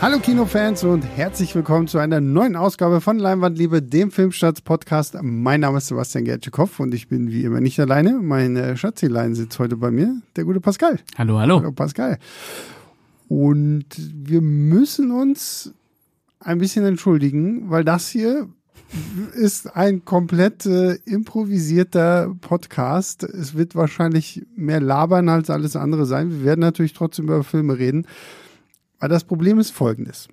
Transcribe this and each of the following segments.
Hallo Kinofans und herzlich willkommen zu einer neuen Ausgabe von Leinwandliebe, dem Filmstarts-Podcast. Mein Name ist Sebastian Gertschikow und ich bin wie immer nicht alleine. Mein Schatzilein sitzt heute bei mir, der gute Pascal. Hallo, hallo. Hallo Pascal. Und wir müssen uns ein bisschen entschuldigen, weil das hier ist ein komplett äh, improvisierter Podcast. Es wird wahrscheinlich mehr labern als alles andere sein. Wir werden natürlich trotzdem über Filme reden. Aber das Problem ist folgendes.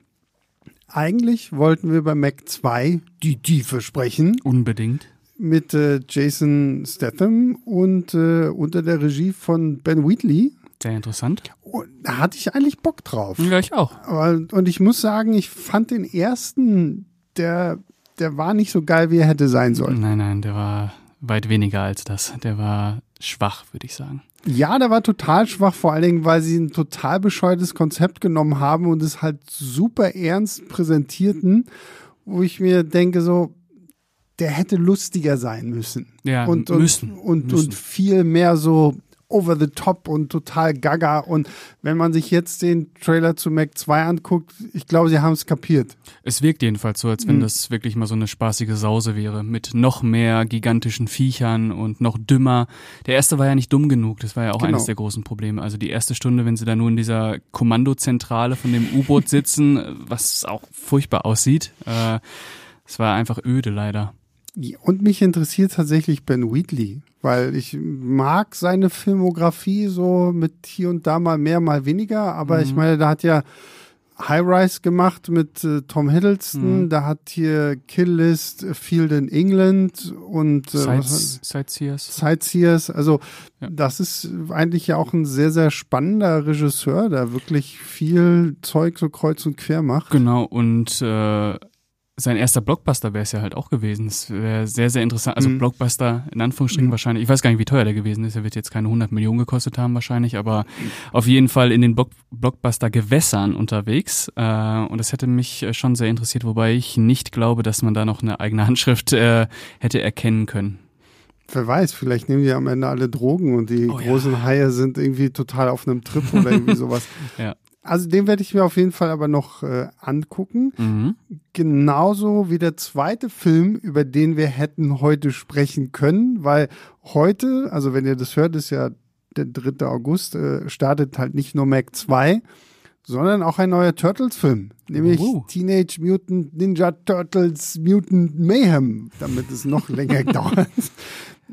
Eigentlich wollten wir bei Mac 2 die Tiefe sprechen. Unbedingt. Mit äh, Jason Statham und äh, unter der Regie von Ben Wheatley. Sehr interessant. Und da hatte ich eigentlich Bock drauf. Ja, ich auch. Aber, und ich muss sagen, ich fand den ersten, der, der war nicht so geil, wie er hätte sein sollen. Nein, nein, der war weit weniger als das. Der war schwach, würde ich sagen. Ja, der war total schwach, vor allen Dingen, weil sie ein total bescheuertes Konzept genommen haben und es halt super ernst präsentierten, wo ich mir denke, so, der hätte lustiger sein müssen. Ja, und, und, müssen. Und, müssen. und viel mehr so over the top und total gaga. Und wenn man sich jetzt den Trailer zu Mac 2 anguckt, ich glaube, sie haben es kapiert. Es wirkt jedenfalls so, als wenn Mhm. das wirklich mal so eine spaßige Sause wäre, mit noch mehr gigantischen Viechern und noch dümmer. Der erste war ja nicht dumm genug, das war ja auch Genau. eines der großen Probleme. Also die erste Stunde, wenn sie da nur in dieser Kommandozentrale von dem U-Boot sitzen, was auch furchtbar aussieht, äh, es war einfach öde leider. Und mich interessiert tatsächlich Ben Wheatley, weil ich mag seine Filmografie so mit hier und da mal mehr, mal weniger. Aber ich meine, da hat ja High Rise gemacht mit äh, Tom Hiddleston, da hat hier Kill List, Field in England und äh, Sights, Sightseers. Sightseers. Also Ja. das ist eigentlich ja auch ein sehr, sehr spannender Regisseur, der wirklich viel Zeug so kreuz und quer macht. Genau, und äh, sein erster Blockbuster wäre es ja halt auch gewesen. Es wäre sehr, sehr interessant. Also Mhm. Blockbuster in Anführungsstrichen Mhm. wahrscheinlich. Ich weiß gar nicht, wie teuer der gewesen ist. Er wird jetzt keine 100 Millionen gekostet haben wahrscheinlich, aber auf jeden Fall in den Block Blockbuster-Gewässern unterwegs. Äh, und das hätte mich äh, schon sehr interessiert, wobei ich nicht glaube, dass man da noch eine eigene Handschrift äh, hätte erkennen können. Wer weiß, vielleicht nehmen die am Ende alle Drogen und die Oh ja. großen Haie sind irgendwie total auf einem Trip oder irgendwie sowas. Ja. Also den werde ich mir auf jeden Fall aber noch äh, angucken. Mhm. Genauso wie der zweite Film, über den wir hätten heute sprechen können, weil heute, also wenn ihr das hört, ist ja der 3. August, äh, startet halt nicht nur Mac 2, sondern auch ein neuer Turtles-Film, nämlich Uh. Teenage Mutant Ninja Turtles Mutant Mayhem, damit es noch länger dauert.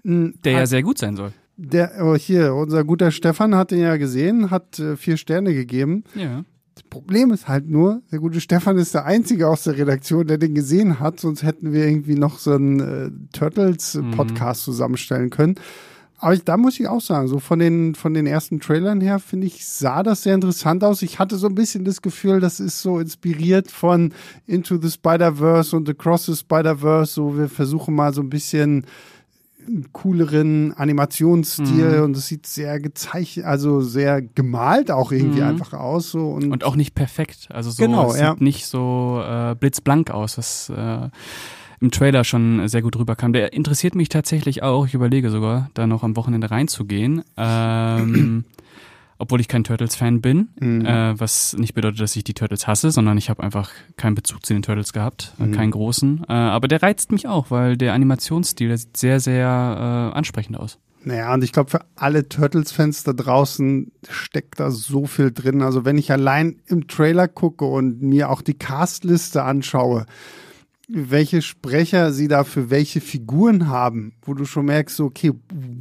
Der ja sehr gut sein soll. Der, oh, hier, unser guter Stefan hat den ja gesehen, hat äh, vier Sterne gegeben. Ja. Das Problem ist halt nur, der gute Stefan ist der Einzige aus der Redaktion, der den gesehen hat, sonst hätten wir irgendwie noch so einen äh, Turtles-Podcast zusammenstellen können. Aber ich, da muss ich auch sagen, so von den, von den ersten Trailern her, finde ich, sah das sehr interessant aus. Ich hatte so ein bisschen das Gefühl, das ist so inspiriert von Into the Spider-Verse und Across the Spider-Verse. So, wir versuchen mal so ein bisschen einen cooleren Animationsstil Mhm. und es sieht sehr gezeichnet, also sehr gemalt auch irgendwie Mhm. einfach aus. So und, Und auch nicht perfekt. Also so Genau, es sieht ja. nicht so äh, blitzblank aus, was äh, im Trailer schon sehr gut rüberkam. Der interessiert mich tatsächlich auch. Ich überlege sogar, da noch am Wochenende reinzugehen. Ähm, obwohl ich kein Turtles-Fan bin, Mhm. äh, was nicht bedeutet, dass ich die Turtles hasse, sondern ich habe einfach keinen Bezug zu den Turtles gehabt, äh, Mhm. keinen großen. Äh, aber der reizt mich auch, weil der Animationsstil, der sieht sehr, sehr äh, ansprechend aus. Naja, und ich glaube, für alle Turtles-Fans da draußen steckt da so viel drin. Also wenn ich allein im Trailer gucke und mir auch die Castliste anschaue, welche Sprecher sie da für welche Figuren haben, wo du schon merkst, so, okay,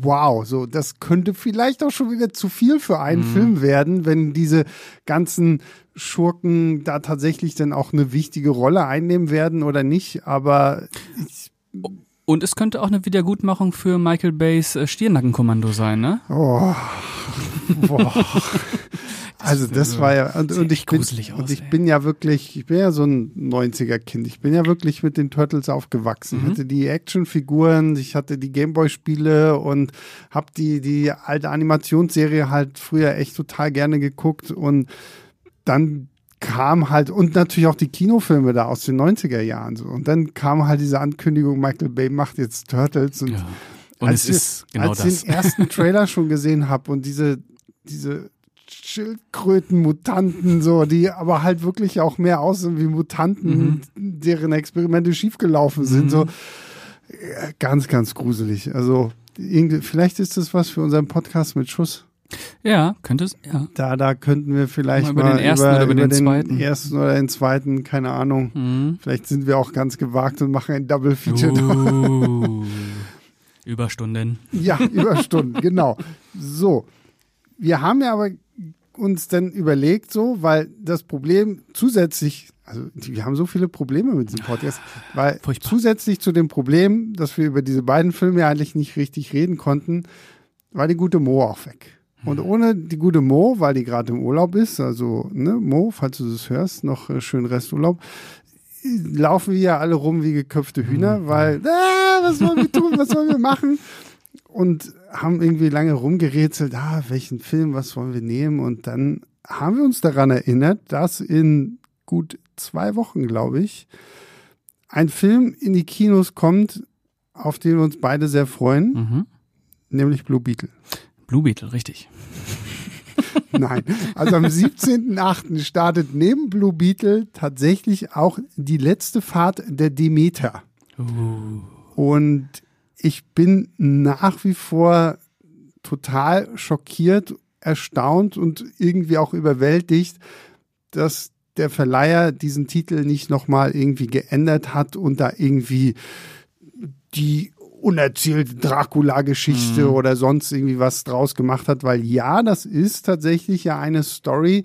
wow, so, das könnte vielleicht auch schon wieder zu viel für einen Film werden, wenn diese ganzen Schurken da tatsächlich dann auch eine wichtige Rolle einnehmen werden oder nicht. Aber ich, Und es könnte auch eine Wiedergutmachung für Michael Bays äh, Stirnackenkommando sein, ne? Oh. Boah. Also das war ja und, und ich bin aus, und ich ey. bin ja wirklich, ich bin ja so ein 90er Kind. Ich bin ja wirklich mit den Turtles aufgewachsen. Ich Mhm. hatte die Actionfiguren, ich hatte die Gameboy Spiele und habe die die alte Animationsserie halt früher echt total gerne geguckt und dann kam halt und natürlich auch die Kinofilme da aus den 90er Jahren so und dann kam halt diese Ankündigung Michael Bay macht jetzt Turtles und Ja. Und als es ist ich, genau als das. ich den ersten Trailer schon gesehen habe und diese, diese Schildkröten-Mutanten, so, die aber halt wirklich auch mehr aussehen wie Mutanten, mhm. deren Experimente schiefgelaufen sind. Mhm. So ganz, ganz gruselig. Also vielleicht ist das was für unseren Podcast mit Schuss. Ja, könnte es, ja. Da, da könnten wir vielleicht mal über den ersten über, oder über, über den, den, zweiten. ersten oder den zweiten, keine Ahnung. Mhm. Vielleicht sind wir auch ganz gewagt und machen ein Double Feature. Uh, Überstunden. Ja, Überstunden, genau. So. Wir haben ja aber uns dann überlegt, so, weil das Problem zusätzlich, also wir haben so viele Probleme mit diesem Podcast, weil Furchtbar. zusätzlich zu dem Problem, dass wir über diese beiden Filme eigentlich nicht richtig reden konnten, war die gute Mo auch weg. Und ohne die gute Mo, weil die gerade im Urlaub ist, also ne, Mo, falls du das hörst, noch äh, schön Resturlaub, laufen wir ja alle rum wie geköpfte Hühner, weil, ah, was wollen wir tun, was wollen wir machen? Und haben irgendwie lange rumgerätselt, ah, welchen Film, was wollen wir nehmen? Und dann haben wir uns daran erinnert, dass in gut zwei Wochen, glaube ich, ein Film in die Kinos kommt, auf den wir uns beide sehr freuen, Mhm. nämlich Blue Beetle. Blue Beetle, richtig. Nein, also am 17.8. startet neben Blue Beetle tatsächlich auch die letzte Fahrt der Demeter. Uh. Und ich bin nach wie vor total schockiert, erstaunt und irgendwie auch überwältigt, dass der Verleiher diesen Titel nicht nochmal irgendwie geändert hat und da irgendwie die unerzählte Dracula-Geschichte Mhm. oder sonst irgendwie was draus gemacht hat, weil ja, das ist tatsächlich ja eine Story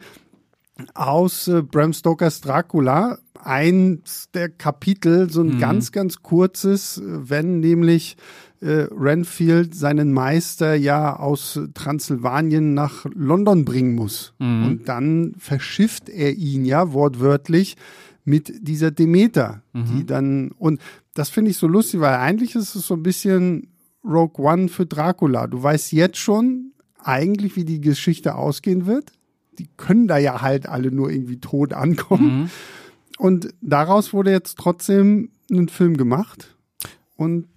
aus äh, Bram Stokers Dracula. Eins der Kapitel, so ein Mhm. ganz, ganz kurzes, wenn nämlich äh, Renfield seinen Meister ja aus Transsilvanien nach London bringen muss. Mhm. Und dann verschifft er ihn ja wortwörtlich mit dieser Demeter, die Mhm. dann, und das finde ich so lustig, weil eigentlich ist es so ein bisschen Rogue One für Dracula. Du weißt jetzt schon eigentlich, wie die Geschichte ausgehen wird. Die können da ja halt alle nur irgendwie tot ankommen. Mhm. Und daraus wurde jetzt trotzdem ein Film gemacht. Und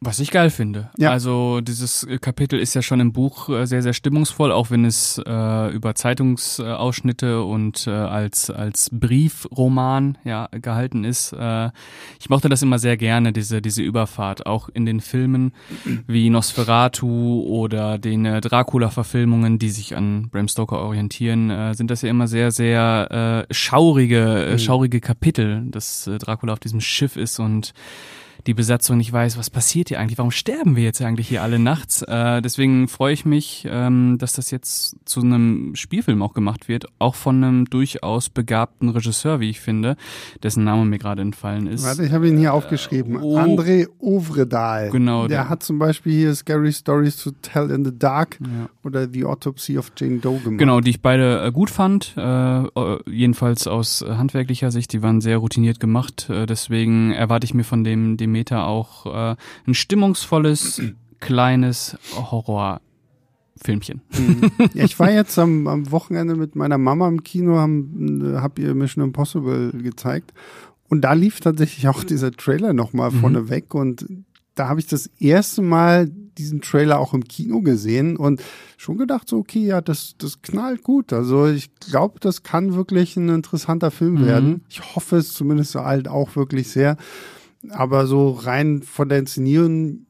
Was ich geil finde. Ja. Also dieses Kapitel ist ja schon im Buch äh, sehr, sehr stimmungsvoll, auch wenn es äh, über Zeitungsausschnitte und äh, als, als Briefroman ja, gehalten ist. Äh, ich mochte das immer sehr gerne, diese, diese Überfahrt, auch in den Filmen wie Nosferatu oder den äh, Dracula-Verfilmungen, die sich an Bram Stoker orientieren, äh, sind das ja immer sehr, sehr schaurige, äh, schaurige Kapitel, dass Dracula auf diesem Schiff ist und die Besatzung nicht weiß, was passiert hier eigentlich, warum sterben wir jetzt eigentlich hier alle nachts. Äh, deswegen freue ich mich, ähm, dass das jetzt zu einem Spielfilm auch gemacht wird, auch von einem durchaus begabten Regisseur, wie ich finde, dessen Name mir gerade entfallen ist. warte, ich habe ihn hier aufgeschrieben. oh. André Ovredal. Genau, Der der- hat zum Beispiel hier Scary Stories to Tell in the Dark Ja. oder The Autopsy of Jane Doe gemacht. Genau, die ich beide äh, gut fand, äh, äh, jedenfalls aus äh, handwerklicher Sicht, die waren sehr routiniert gemacht, äh, deswegen erwarte ich mir von dem Demeter auch äh, ein stimmungsvolles, kleines Horrorfilmchen. Mhm. ja, ich war jetzt am, am Wochenende mit meiner Mama im Kino, haben, äh, hab ihr Mission Impossible gezeigt. Und da lief tatsächlich auch dieser Trailer nochmal Mhm. vorne weg. Und da habe ich das erste Mal diesen Trailer auch im Kino gesehen und schon gedacht, so, okay, ja, das, das knallt gut. Also ich glaube, das kann wirklich ein interessanter Film Mhm. werden. Ich hoffe es zumindest halt auch wirklich sehr. Aber so rein von der Inszenierung,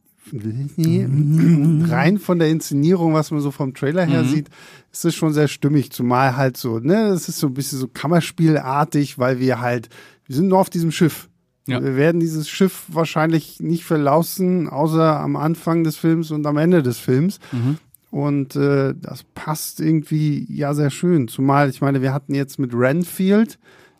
rein von der Inszenierung, was man so vom Trailer her Mhm. sieht, ist es schon sehr stimmig. Zumal halt so, ne, es ist so ein bisschen so Kammerspielartig, weil wir halt, wir sind nur auf diesem Schiff. Ja. Wir werden dieses Schiff wahrscheinlich nicht verlaufen, außer am Anfang des Films und am Ende des Films. Mhm. Und äh, das passt irgendwie ja sehr schön. Zumal, ich meine, wir hatten jetzt mit Renfield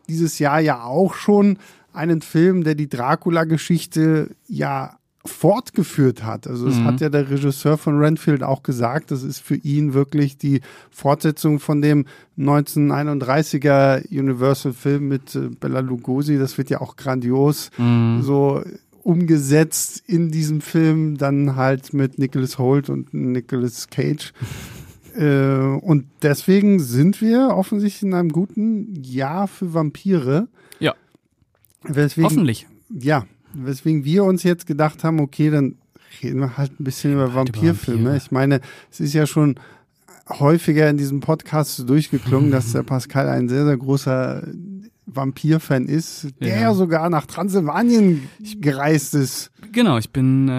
dieses Jahr ja auch schon einen Film, der die Dracula-Geschichte ja fortgeführt hat. Also das Mhm. hat ja der Regisseur von Renfield auch gesagt. Das ist für ihn wirklich die Fortsetzung von dem 1931er Universal-Film mit äh, Bella Lugosi. Das wird ja auch grandios Mhm. so umgesetzt in diesem Film, dann halt mit Nicholas Holt und Nicholas Cage. äh, und deswegen sind wir offensichtlich in einem guten Jahr für Vampire. Ja. Weswegen, Hoffentlich. Ja, weswegen wir uns jetzt gedacht haben, okay, dann reden wir halt ein bisschen über Vampirfilme. Vampire. Ich meine, es ist ja schon häufiger in diesem Podcast durchgeklungen, dass der Pascal ein sehr, sehr großer Vampir-Fan ist, der ja. ja. sogar nach Transsilvanien gereist ist. Genau, ich bin äh,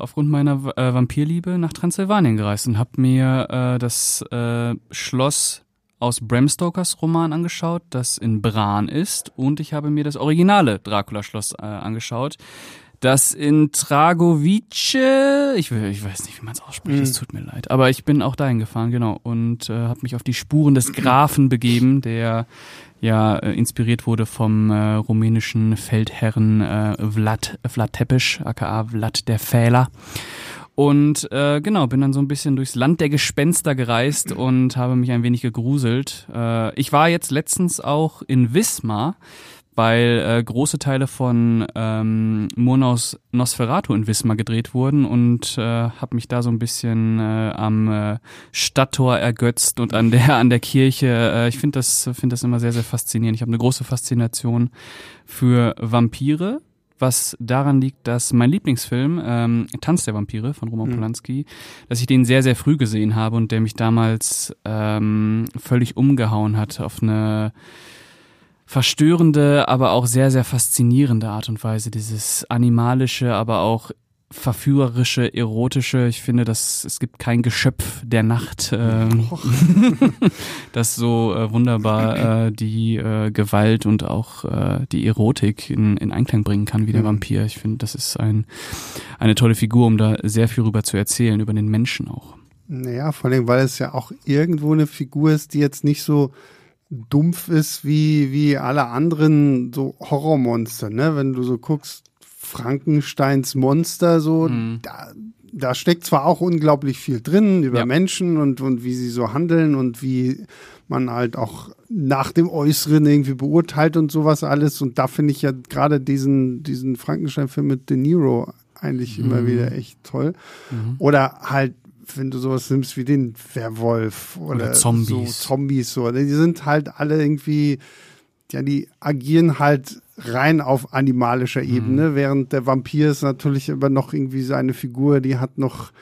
aufgrund meiner äh, Vampirliebe nach Transsilvanien gereist und habe mir äh, das äh, Schloss aus Bram Stokers Roman angeschaut, das in Bran ist, und ich habe mir das originale Dracula-Schloss äh, angeschaut, das in Tragovice, ich, ich weiß nicht, wie man es ausspricht, es mhm. tut mir leid, aber ich bin auch dahin gefahren, genau, und äh, habe mich auf die Spuren des Grafen begeben, der ja äh, inspiriert wurde vom äh, rumänischen Feldherren äh, Vlad, Vlad Tepes, aka Vlad der Fähler. Und äh, genau, bin dann so ein bisschen durchs Land der Gespenster gereist und habe mich ein wenig gegruselt. Äh, ich war jetzt letztens auch in Wismar, weil äh, große Teile von ähm, Murnaus Nosferatu in Wismar gedreht wurden und äh, habe mich da so ein bisschen äh, am äh, Stadttor ergötzt und an der an der Kirche. Äh, ich finde das finde das immer sehr sehr faszinierend. Ich habe eine große Faszination für Vampire was daran liegt, dass mein Lieblingsfilm, ähm, Tanz der Vampire von Roman mhm. Polanski, dass ich den sehr, sehr früh gesehen habe und der mich damals ähm, völlig umgehauen hat auf eine verstörende, aber auch sehr, sehr faszinierende Art und Weise. Dieses animalische, aber auch verführerische, erotische. Ich finde, dass es gibt kein Geschöpf der Nacht, äh, das so äh, wunderbar äh, die äh, Gewalt und auch äh, die Erotik in, in Einklang bringen kann wie der mhm. Vampir. Ich finde, das ist ein, eine tolle Figur, um da sehr viel rüber zu erzählen, über den Menschen auch. Naja, vor allem, weil es ja auch irgendwo eine Figur ist, die jetzt nicht so dumpf ist wie, wie alle anderen so Horrormonster, ne? Wenn du so guckst, Frankensteins Monster, so, mhm. da, da steckt zwar auch unglaublich viel drin über ja. Menschen und, und wie sie so handeln und wie man halt auch nach dem Äußeren irgendwie beurteilt und sowas alles. Und da finde ich ja gerade diesen, diesen Frankenstein-Film mit De Niro eigentlich mhm. immer wieder echt toll. Mhm. Oder halt, wenn du sowas nimmst wie den Werwolf oder, oder Zombies. So Zombies, so. Die sind halt alle irgendwie, ja, die agieren halt rein auf animalischer mhm. Ebene, mhm. während der Vampir ist natürlich immer noch irgendwie seine Figur, die hat noch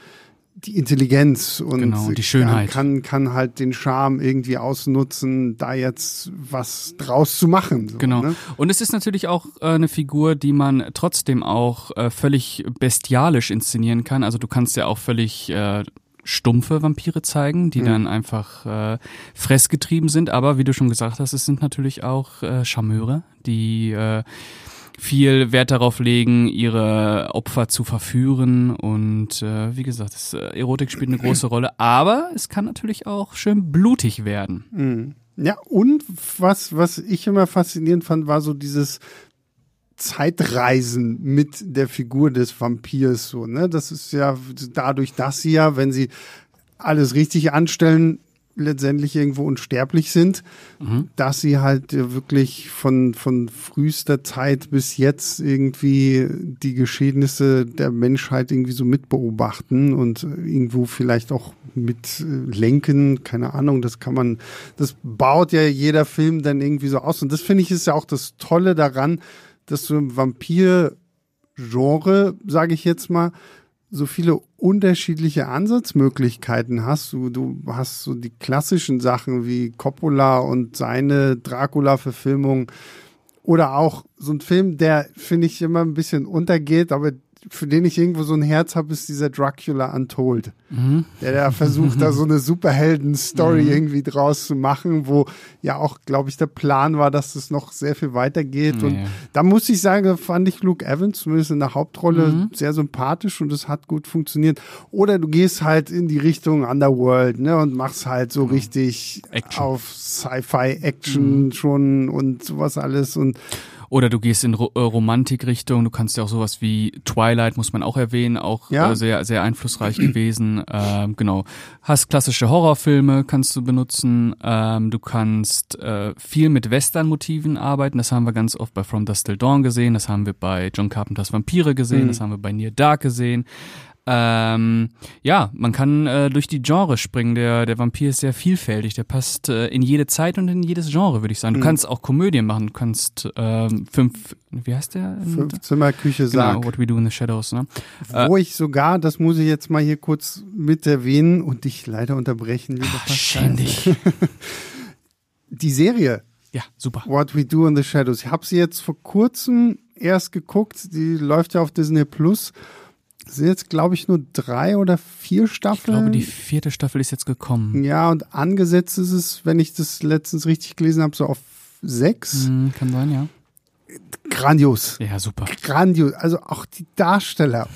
die Intelligenz und genau, die Schönheit. Kann, kann halt den Charme irgendwie ausnutzen, da jetzt was draus zu machen. So, genau. Ne? Und es ist natürlich auch äh, eine Figur, die man trotzdem auch äh, völlig bestialisch inszenieren kann. Also du kannst ja auch völlig äh, stumpfe Vampire zeigen, die mhm. dann einfach äh, fressgetrieben sind. Aber wie du schon gesagt hast, es sind natürlich auch äh, Charmeure, die äh, viel Wert darauf legen, ihre Opfer zu verführen. Und äh, wie gesagt, das, äh, Erotik spielt eine große Rolle. Aber es kann natürlich auch schön blutig werden. Mhm. Ja, und was, was ich immer faszinierend fand, war so dieses Zeitreisen mit der Figur des Vampirs so, ne? Das ist ja dadurch, dass sie ja, wenn sie alles richtig anstellen, letztendlich irgendwo unsterblich sind, mhm. dass sie halt wirklich von, von frühester Zeit bis jetzt irgendwie die Geschehnisse der Menschheit irgendwie so mitbeobachten und irgendwo vielleicht auch mit lenken, keine Ahnung, das kann man, das baut ja jeder Film dann irgendwie so aus und das finde ich ist ja auch das Tolle daran, dass du im Vampir-Genre, sage ich jetzt mal, so viele unterschiedliche Ansatzmöglichkeiten hast. Du, du hast so die klassischen Sachen wie Coppola und seine Dracula-Verfilmung oder auch so ein Film, der, finde ich, immer ein bisschen untergeht, aber für den ich irgendwo so ein Herz habe, ist dieser Dracula Untold. Mhm. Der da versucht, da so eine Superhelden-Story mhm. irgendwie draus zu machen, wo ja auch, glaube ich, der Plan war, dass es noch sehr viel weitergeht. Nee. Und da muss ich sagen, fand ich Luke Evans zumindest in der Hauptrolle mhm. sehr sympathisch und es hat gut funktioniert. Oder du gehst halt in die Richtung Underworld, ne, und machst halt so genau. richtig Action. auf Sci-Fi-Action mhm. schon und sowas alles und oder du gehst in Ro äh, Romantikrichtung, du kannst ja auch sowas wie Twilight, muss man auch erwähnen, auch ja. äh, sehr, sehr einflussreich gewesen. Ähm, genau. Hast klassische Horrorfilme, kannst du benutzen. Ähm, du kannst äh, viel mit Western-Motiven arbeiten. Das haben wir ganz oft bei From Dust Till Dawn gesehen, das haben wir bei John Carpenters Vampire gesehen, mhm. das haben wir bei Near Dark gesehen. Ähm, ja, man kann äh, durch die Genre springen. Der, der Vampir ist sehr vielfältig. Der passt äh, in jede Zeit und in jedes Genre, würde ich sagen. Du Mhm. kannst auch Komödien machen. Du kannst ähm, fünf, wie heißt der? Fünfzimmerküche Genau, sagt. What We Do in the Shadows. Ne? Wo ich sogar, das muss ich jetzt mal hier kurz mit erwähnen und dich leider unterbrechen, lieber. Schäm dich. Die Serie Ja, super. What We Do in the Shadows. Ich habe sie jetzt vor kurzem erst geguckt. Die läuft ja auf Disney Plus. Sind jetzt, glaube ich, nur drei oder vier Ich Staffeln. glaube, die vierte Staffel ist jetzt gekommen. ja, und angesetzt ist es, wenn ich das letztens richtig gelesen habe, so auf sechs. Hm, kann sein, ja. Grandios. Ja, super. Grandios. Also auch die Darsteller.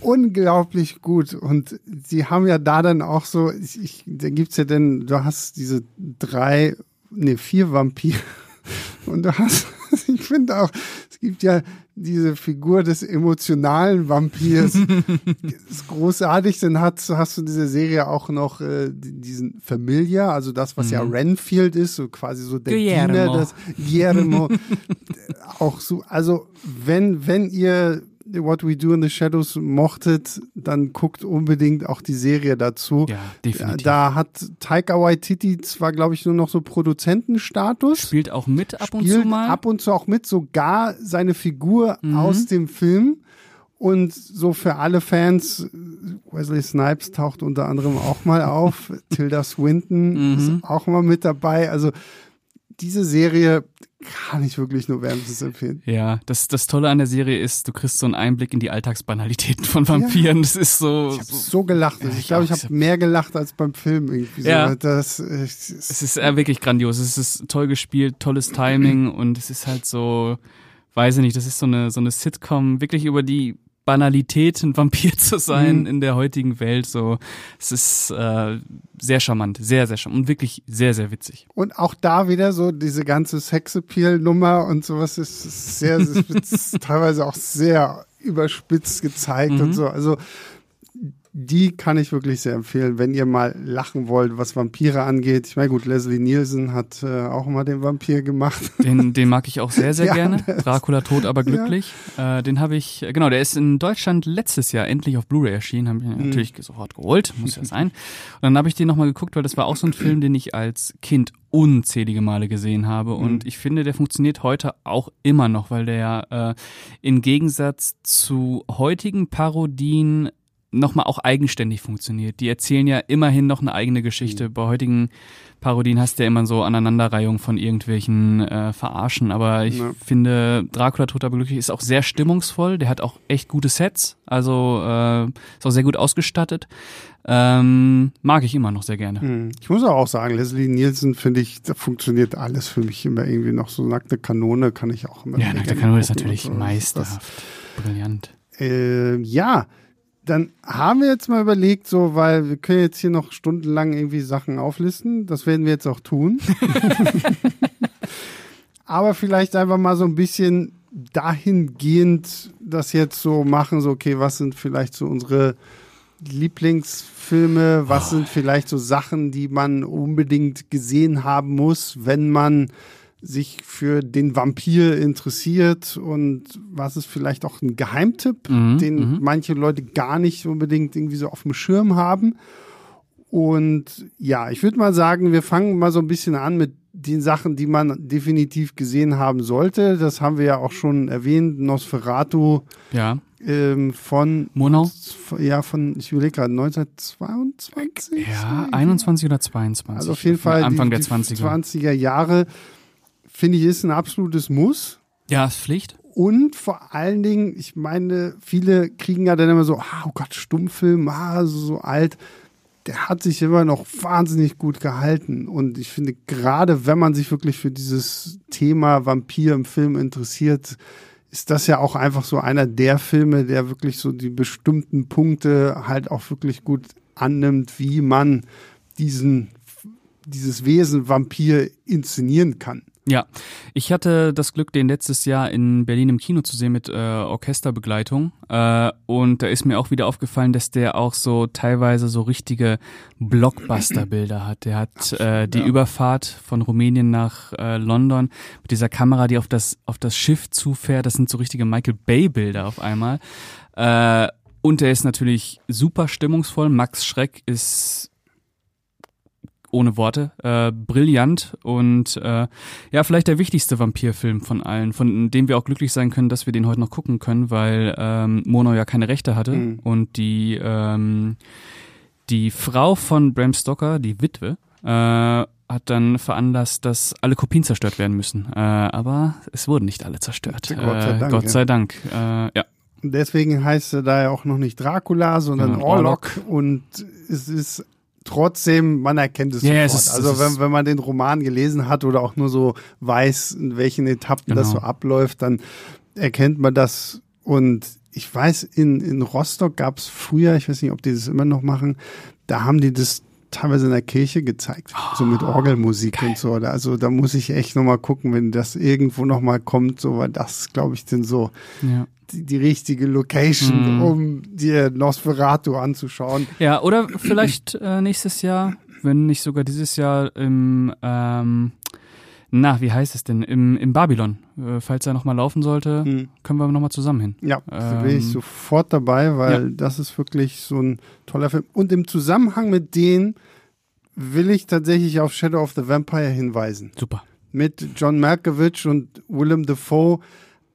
Unglaublich gut. Und sie haben ja da dann auch so, ich, ich, da gibt's ja denn, du hast diese drei, nee, vier Vampire. Und du hast, ich finde auch, es gibt ja diese Figur des emotionalen Vampirs. ist großartig. Dann hast, hast du in dieser Serie auch noch äh, diesen Familia, also das, was ja Renfield ist, so quasi so der Guillermo. Diener, das Guillermo. auch so, also wenn, wenn ihr What We Do in the Shadows mochtet, dann guckt unbedingt auch die Serie dazu. Ja, definitiv. Da hat Taika Waititi zwar, glaube ich, nur noch so Produzentenstatus. Spielt auch mit ab und zu mal. ab und zu auch mit, sogar seine Figur Mhm. aus dem Film. Und so für alle Fans, Wesley Snipes taucht unter anderem auch mal auf, Tilda Swinton Mhm. ist auch mal mit dabei. Also diese Serie kann ich wirklich nur wärmstens empfehlen. Ja, das, das Tolle an der Serie ist, du kriegst so einen Einblick in die Alltagsbanalitäten von Vampiren. Das ist so. Ich habe so so gelacht. Ja, ich ich glaube, ich auch. habe mehr gelacht als beim Film irgendwie. So. Ja. Das, äh, es ist äh, wirklich grandios. Es ist toll gespielt, tolles Timing und es ist halt so, weiß ich nicht, das ist so eine, so eine Sitcom, wirklich über die Banalität, ein Vampir zu sein Mhm. in der heutigen Welt. So, es ist äh, sehr charmant, sehr, sehr charmant und wirklich sehr, sehr witzig. Und auch da wieder so diese ganze Sexappeal-Nummer und sowas ist ist sehr, ist teilweise auch sehr überspitzt gezeigt Mhm. und so. Also die kann ich wirklich sehr empfehlen, wenn ihr mal lachen wollt, was Vampire angeht. Ich meine, gut, Leslie Nielsen hat äh, auch mal den Vampir gemacht. Den, den mag ich auch sehr, sehr Ja, gerne. Dracula tot, aber glücklich. Äh, den habe ich, äh, genau, der ist in Deutschland letztes Jahr endlich auf Blu-ray erschienen, habe ich Mhm. natürlich sofort geholt, muss ja sein. Und dann habe ich den nochmal geguckt, weil das war auch so ein Film, den ich als Kind unzählige Male gesehen habe. Und Mhm. ich finde, der funktioniert heute auch immer noch, weil der äh, im Gegensatz zu heutigen Parodien nochmal auch eigenständig funktioniert. Die erzählen ja immerhin noch eine eigene Geschichte. Mhm. Bei heutigen Parodien hast du ja immer so Aneinanderreihung von irgendwelchen äh, Verarschen. Aber ich Ja. finde, Dracula tot aber glücklich ist auch sehr stimmungsvoll. Der hat auch echt gute Sets. Also äh, ist auch sehr gut ausgestattet. Ähm, mag ich immer noch sehr gerne. Hm. Ich muss auch sagen, Leslie Nielsen finde ich, da funktioniert alles für mich immer irgendwie noch so nackte Kanone kann ich auch immer. Ja, Nackte Kanone ist natürlich so. meisterhaft. Brillant. Das, äh, ja, dann haben wir jetzt mal überlegt, so, weil wir können jetzt hier noch stundenlang irgendwie Sachen auflisten. Das werden wir jetzt auch tun. Aber vielleicht einfach mal so ein bisschen dahingehend das jetzt so machen, so, okay, was sind vielleicht so unsere Lieblingsfilme, was sind vielleicht so Sachen, die man unbedingt gesehen haben muss, wenn man sich für den Vampir interessiert und was ist vielleicht auch ein Geheimtipp, Mhm, den mhm. manche Leute gar nicht unbedingt irgendwie so auf dem Schirm haben. Und ja, ich würde mal sagen, wir fangen mal so ein bisschen an mit den Sachen, die man definitiv gesehen haben sollte. Das haben wir ja auch schon erwähnt. Nosferatu Ja. ähm, von Murnau? ja, von, ich überlege gerade, 1922? Ja, 21 oder 22. Also auf jeden Fall Anfang die, der die 20er. 20er Jahre, finde ich, ist ein absolutes Muss. Ja, ist Pflicht. Und vor allen Dingen, ich meine, viele kriegen ja dann immer so, ah, oh Gott, Stummfilm, ah, so, so alt. Der hat sich immer noch wahnsinnig gut gehalten. Und ich finde, gerade wenn man sich wirklich für dieses Thema Vampir im Film interessiert, ist das ja auch einfach so einer der Filme, der wirklich so die bestimmten Punkte halt auch wirklich gut annimmt, wie man diesen, dieses Wesen Vampir inszenieren kann. Ja, ich hatte das Glück, den letztes Jahr in Berlin im Kino zu sehen mit äh, Orchesterbegleitung. Äh, und da ist mir auch wieder aufgefallen, dass der auch so teilweise so richtige Blockbuster-Bilder hat. Der hat äh, die ja. Überfahrt von Rumänien nach äh, London mit dieser Kamera, die auf das, auf das Schiff zufährt. Das sind so richtige Michael Bay-Bilder auf einmal. Äh, und er ist natürlich super stimmungsvoll. Max Schreck ist ohne Worte, äh, brillant und äh, ja, vielleicht der wichtigste Vampirfilm von allen, von dem wir auch glücklich sein können, dass wir den heute noch gucken können, weil ähm, Mono ja keine Rechte hatte Mhm. und die ähm, die Frau von Bram Stoker, die Witwe, äh, hat dann veranlasst, dass alle Kopien zerstört werden müssen. Äh, aber es wurden nicht alle zerstört. Gott sei äh, Dank, Gott ja. sei Dank. Äh, ja. Deswegen heißt er da ja auch noch nicht Dracula, sondern Sondern Orlok. Und es ist trotzdem, man erkennt es Ja, ja, sofort. es ist- also wenn, wenn man den Roman gelesen hat oder auch nur so weiß, in welchen Etappen das so Genau. abläuft, dann erkennt man das. Und ich weiß, in, in Rostock gab es früher, ich weiß nicht, ob die das immer noch machen, da haben die das teilweise in der Kirche gezeigt, so mit Orgelmusik und so. Also da muss ich echt nochmal gucken, wenn das irgendwo nochmal kommt, so, weil das, glaube ich, denn so ja. die, die richtige Location, Mhm. um dir Nosferatu anzuschauen. Ja, oder vielleicht äh, nächstes Jahr, wenn nicht sogar dieses Jahr im, ähm, na, wie heißt es denn, im, im Babylon. Äh, falls er nochmal laufen sollte, Hm. können wir nochmal zusammen hin. Ja, da bin ich Ähm, sofort dabei, weil das ist wirklich so ein toller Film. Und im Zusammenhang mit denen will ich tatsächlich auf Shadow of the Vampire hinweisen. Super. Mit John Malkovich und Willem Dafoe.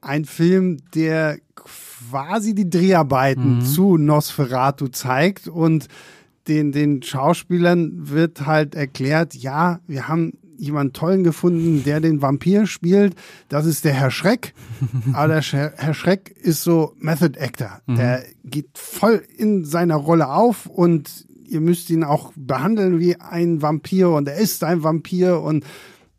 Ein Film, der quasi die Dreharbeiten Mhm. zu Nosferatu zeigt und den, den Schauspielern wird halt erklärt, ja, wir haben jemanden tollen gefunden, der den Vampir spielt. Das ist der Herr Schreck. Aber der Herr Schreck ist so Method Actor. Der geht voll in seiner Rolle auf und ihr müsst ihn auch behandeln wie ein Vampir und er ist ein Vampir und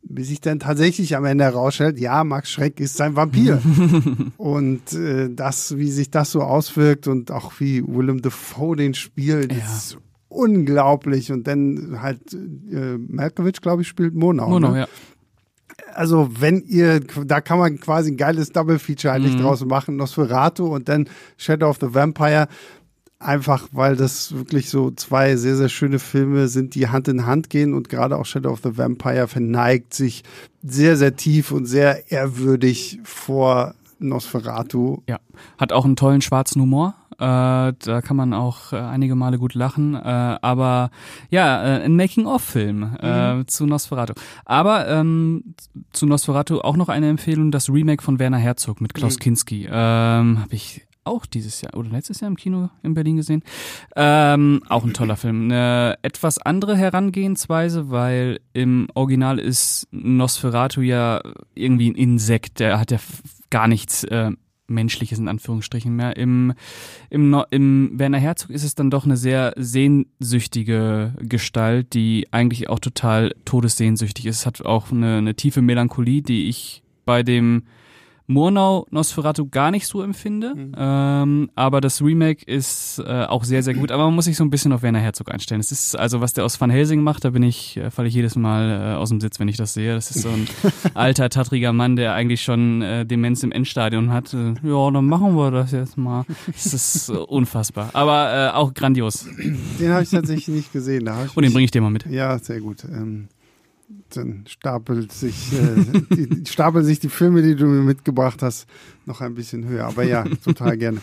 bis sich dann tatsächlich am Ende herausstellt, ja, Max Schreck ist ein Vampir. und äh, das, wie sich das so auswirkt und auch wie Willem Dafoe den spielt, Ja. ist unglaublich. Und dann halt äh, Malkovich, glaube ich, spielt Monau. Mono, ne? ja. Also wenn ihr, da kann man quasi ein geiles Double Feature eigentlich Mhm. draus machen, Nosferatu und dann Shadow of the Vampire. Einfach, weil das wirklich so zwei sehr, sehr schöne Filme sind, die Hand in Hand gehen und gerade auch Shadow of the Vampire verneigt sich sehr, sehr tief und sehr ehrwürdig vor Nosferatu. Ja, hat auch einen tollen schwarzen Humor. Äh, da kann man auch äh, einige Male gut lachen. Äh, aber ja, äh, ein Making-of-Film äh, zu Nosferatu. Aber ähm, zu Nosferatu auch noch eine Empfehlung, das Remake von Werner Herzog mit Klaus Mhm. Kinski. Ähm, Habe ich auch dieses Jahr oder letztes Jahr im Kino in Berlin gesehen. Ähm, auch ein toller Film. Eine etwas andere Herangehensweise, weil im Original ist Nosferatu ja irgendwie ein Insekt. Der hat ja gar nichts äh, Menschliches in Anführungsstrichen mehr. Im, im, im Werner Herzog ist es dann doch eine sehr sehnsüchtige Gestalt, die eigentlich auch total todessehnsüchtig ist. Es hat auch eine, eine tiefe Melancholie, die ich bei dem Murnau Nosferatu gar nicht so empfinde. Ähm, aber das Remake ist äh, auch sehr, sehr gut. Aber man muss sich so ein bisschen auf Werner Herzog einstellen. Es ist also, was der aus Van Helsing macht, da bin ich, äh, falle ich jedes Mal äh, aus dem Sitz, wenn ich das sehe. Das ist so ein alter, tattriger Mann, der eigentlich schon äh, Demenz im Endstadion hat. Äh, ja, dann machen wir das jetzt mal. Das ist äh, unfassbar. Aber äh, auch grandios. Den habe ich tatsächlich nicht gesehen. Da hab ich Und den bringe ich dir mal mit. Ja, sehr gut. Ähm, dann stapelt sich, äh, die, stapeln sich die Filme, die du mir mitgebracht hast, noch ein bisschen höher. Aber ja, total gerne.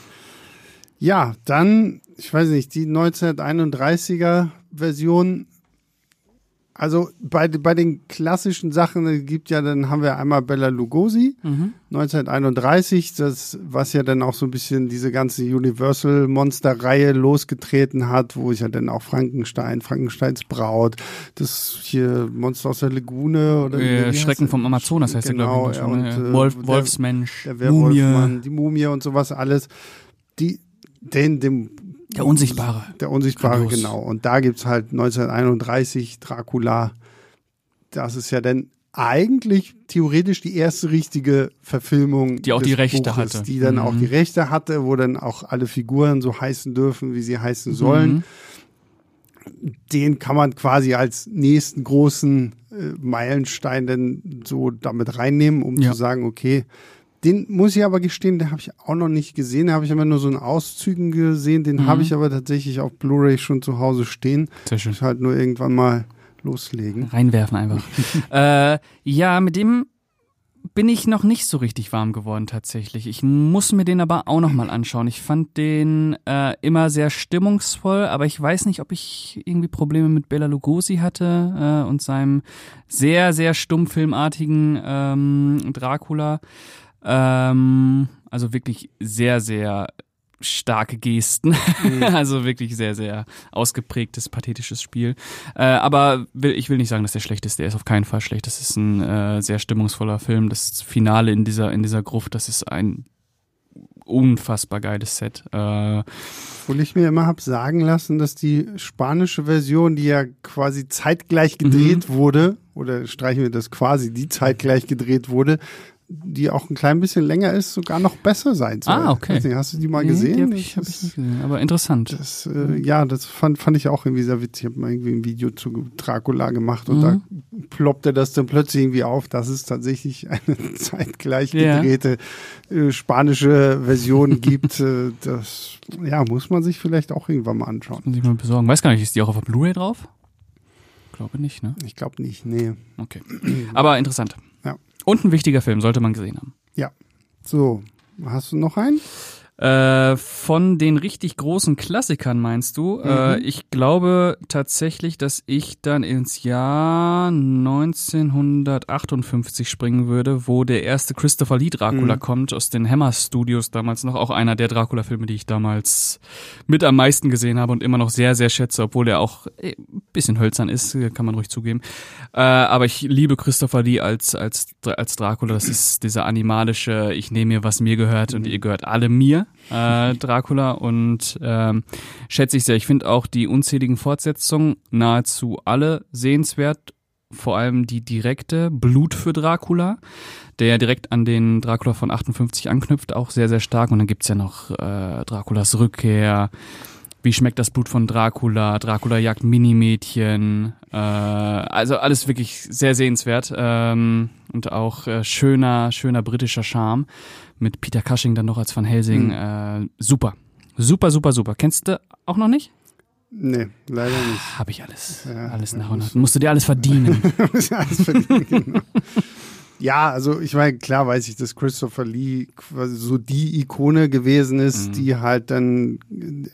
Ja, dann, ich weiß nicht, die 1931er Version. Also bei, bei den klassischen Sachen gibt ja, dann haben wir einmal Bella Lugosi, Mhm. 1931, das, was ja dann auch so ein bisschen diese ganze Universal-Monster-Reihe losgetreten hat, wo ich ja dann auch Frankenstein, Frankensteins Braut, das hier Monster aus der Lagune oder Äh, Schrecken vom Amazonas heißt genau, der, ja, glaube ich. und, ne? äh, Wolf, der- Wolfsmensch, Der Mumie, Werwolfmann, die Mumie und sowas alles. Die, den, dem, der Unsichtbare. der Unsichtbare, Grandios. genau. Und da gibt's halt 1931 Dracula. Das ist ja dann eigentlich theoretisch die erste richtige Verfilmung. Die auch die Rechte Buches, hatte. Die dann Mhm. auch die Rechte hatte, wo dann auch alle Figuren so heißen dürfen, wie sie heißen sollen. Mhm. Den kann man quasi als nächsten großen äh, Meilenstein dann so damit reinnehmen, um Ja. zu sagen, okay, den muss ich aber gestehen, den habe ich auch noch nicht gesehen. Den habe ich immer nur so in Auszügen gesehen. Den Mhm. habe ich aber tatsächlich auf Blu-ray schon zu Hause stehen. Sehr schön. Ich halt nur irgendwann mal loslegen. Reinwerfen einfach. äh, ja, mit dem bin ich noch nicht so richtig warm geworden tatsächlich. Ich muss mir den aber auch noch mal anschauen. Ich fand den äh, immer sehr stimmungsvoll, aber ich weiß nicht, ob ich irgendwie Probleme mit Bela Lugosi hatte äh, und seinem sehr, sehr stummfilmartigen ähm, Dracula. Ähm, also wirklich sehr, sehr starke Gesten. Mhm. also wirklich sehr, sehr ausgeprägtes, pathetisches Spiel. Äh, aber will, ich will nicht sagen, dass der schlecht ist. Der ist auf keinen Fall schlecht. Das ist ein äh, sehr stimmungsvoller Film. Das Finale in dieser, in dieser Gruft, das ist ein unfassbar geiles Set. Äh, Obwohl ich mir immer hab sagen lassen, dass die spanische Version, die ja quasi zeitgleich gedreht mhm. wurde, oder streichen wir das quasi, die zeitgleich gedreht wurde, die auch ein klein bisschen länger ist, sogar noch besser sein soll. Ah, okay. Nicht, hast du die mal gesehen? Nee, die hab ich, hab ich nicht gesehen, aber interessant. Das, äh, ja, das fand, fand ich auch irgendwie sehr witzig. Ich habe mal irgendwie ein Video zu Dracula gemacht und mhm. da ploppte das dann plötzlich irgendwie auf, dass es tatsächlich eine zeitgleich gedrehte yeah. äh, spanische Version gibt. Äh, das ja, muss man sich vielleicht auch irgendwann mal anschauen. Muss sich mal besorgen. Weiß gar nicht, ist die auch auf der Blu-ray drauf? Glaube nicht, ne? Ich glaube nicht, nee. Okay. Aber interessant. Ja. Und ein wichtiger Film, sollte man gesehen haben. Ja. So, hast du noch einen? Äh, von den richtig großen Klassikern meinst du? Äh, mhm. Äh, ich glaube tatsächlich, dass ich dann ins Jahr 1958 springen würde, wo der erste Christopher Lee Dracula mhm. kommt aus den Hammer Studios damals noch. Auch einer der Dracula-Filme, die ich damals mit am meisten gesehen habe und immer noch sehr, sehr schätze, obwohl er auch ein äh, bisschen hölzern ist, kann man ruhig zugeben. Äh, aber ich liebe Christopher Lee als, als, als Dracula. Das ist dieser animalische, ich nehme mir, was mir gehört mhm. und ihr gehört alle mir äh, Dracula und ähm, schätze ich sehr. Ich finde auch die unzähligen Fortsetzungen nahezu alle sehenswert. Vor allem die direkte Blut für Dracula, der ja direkt an den Dracula von 58 anknüpft, auch sehr, sehr stark. Und dann gibt's ja noch äh, Draculas Rückkehr, wie schmeckt das Blut von Dracula? Dracula jagt Minimädchen. Äh, also alles wirklich sehr sehenswert ähm, und auch äh, schöner, schöner britischer Charme mit Peter Cushing dann noch als Van Helsing. Mhm. Äh, super. Super, super, super. Kennst du auch noch nicht? Nee, leider nicht. Habe ich alles. Ja, alles nach und nach. Musst du dir alles verdienen. Musst du alles verdienen, genau. Ja, also ich meine, klar weiß ich, dass Christopher Lee quasi so die Ikone gewesen ist, mhm. die halt dann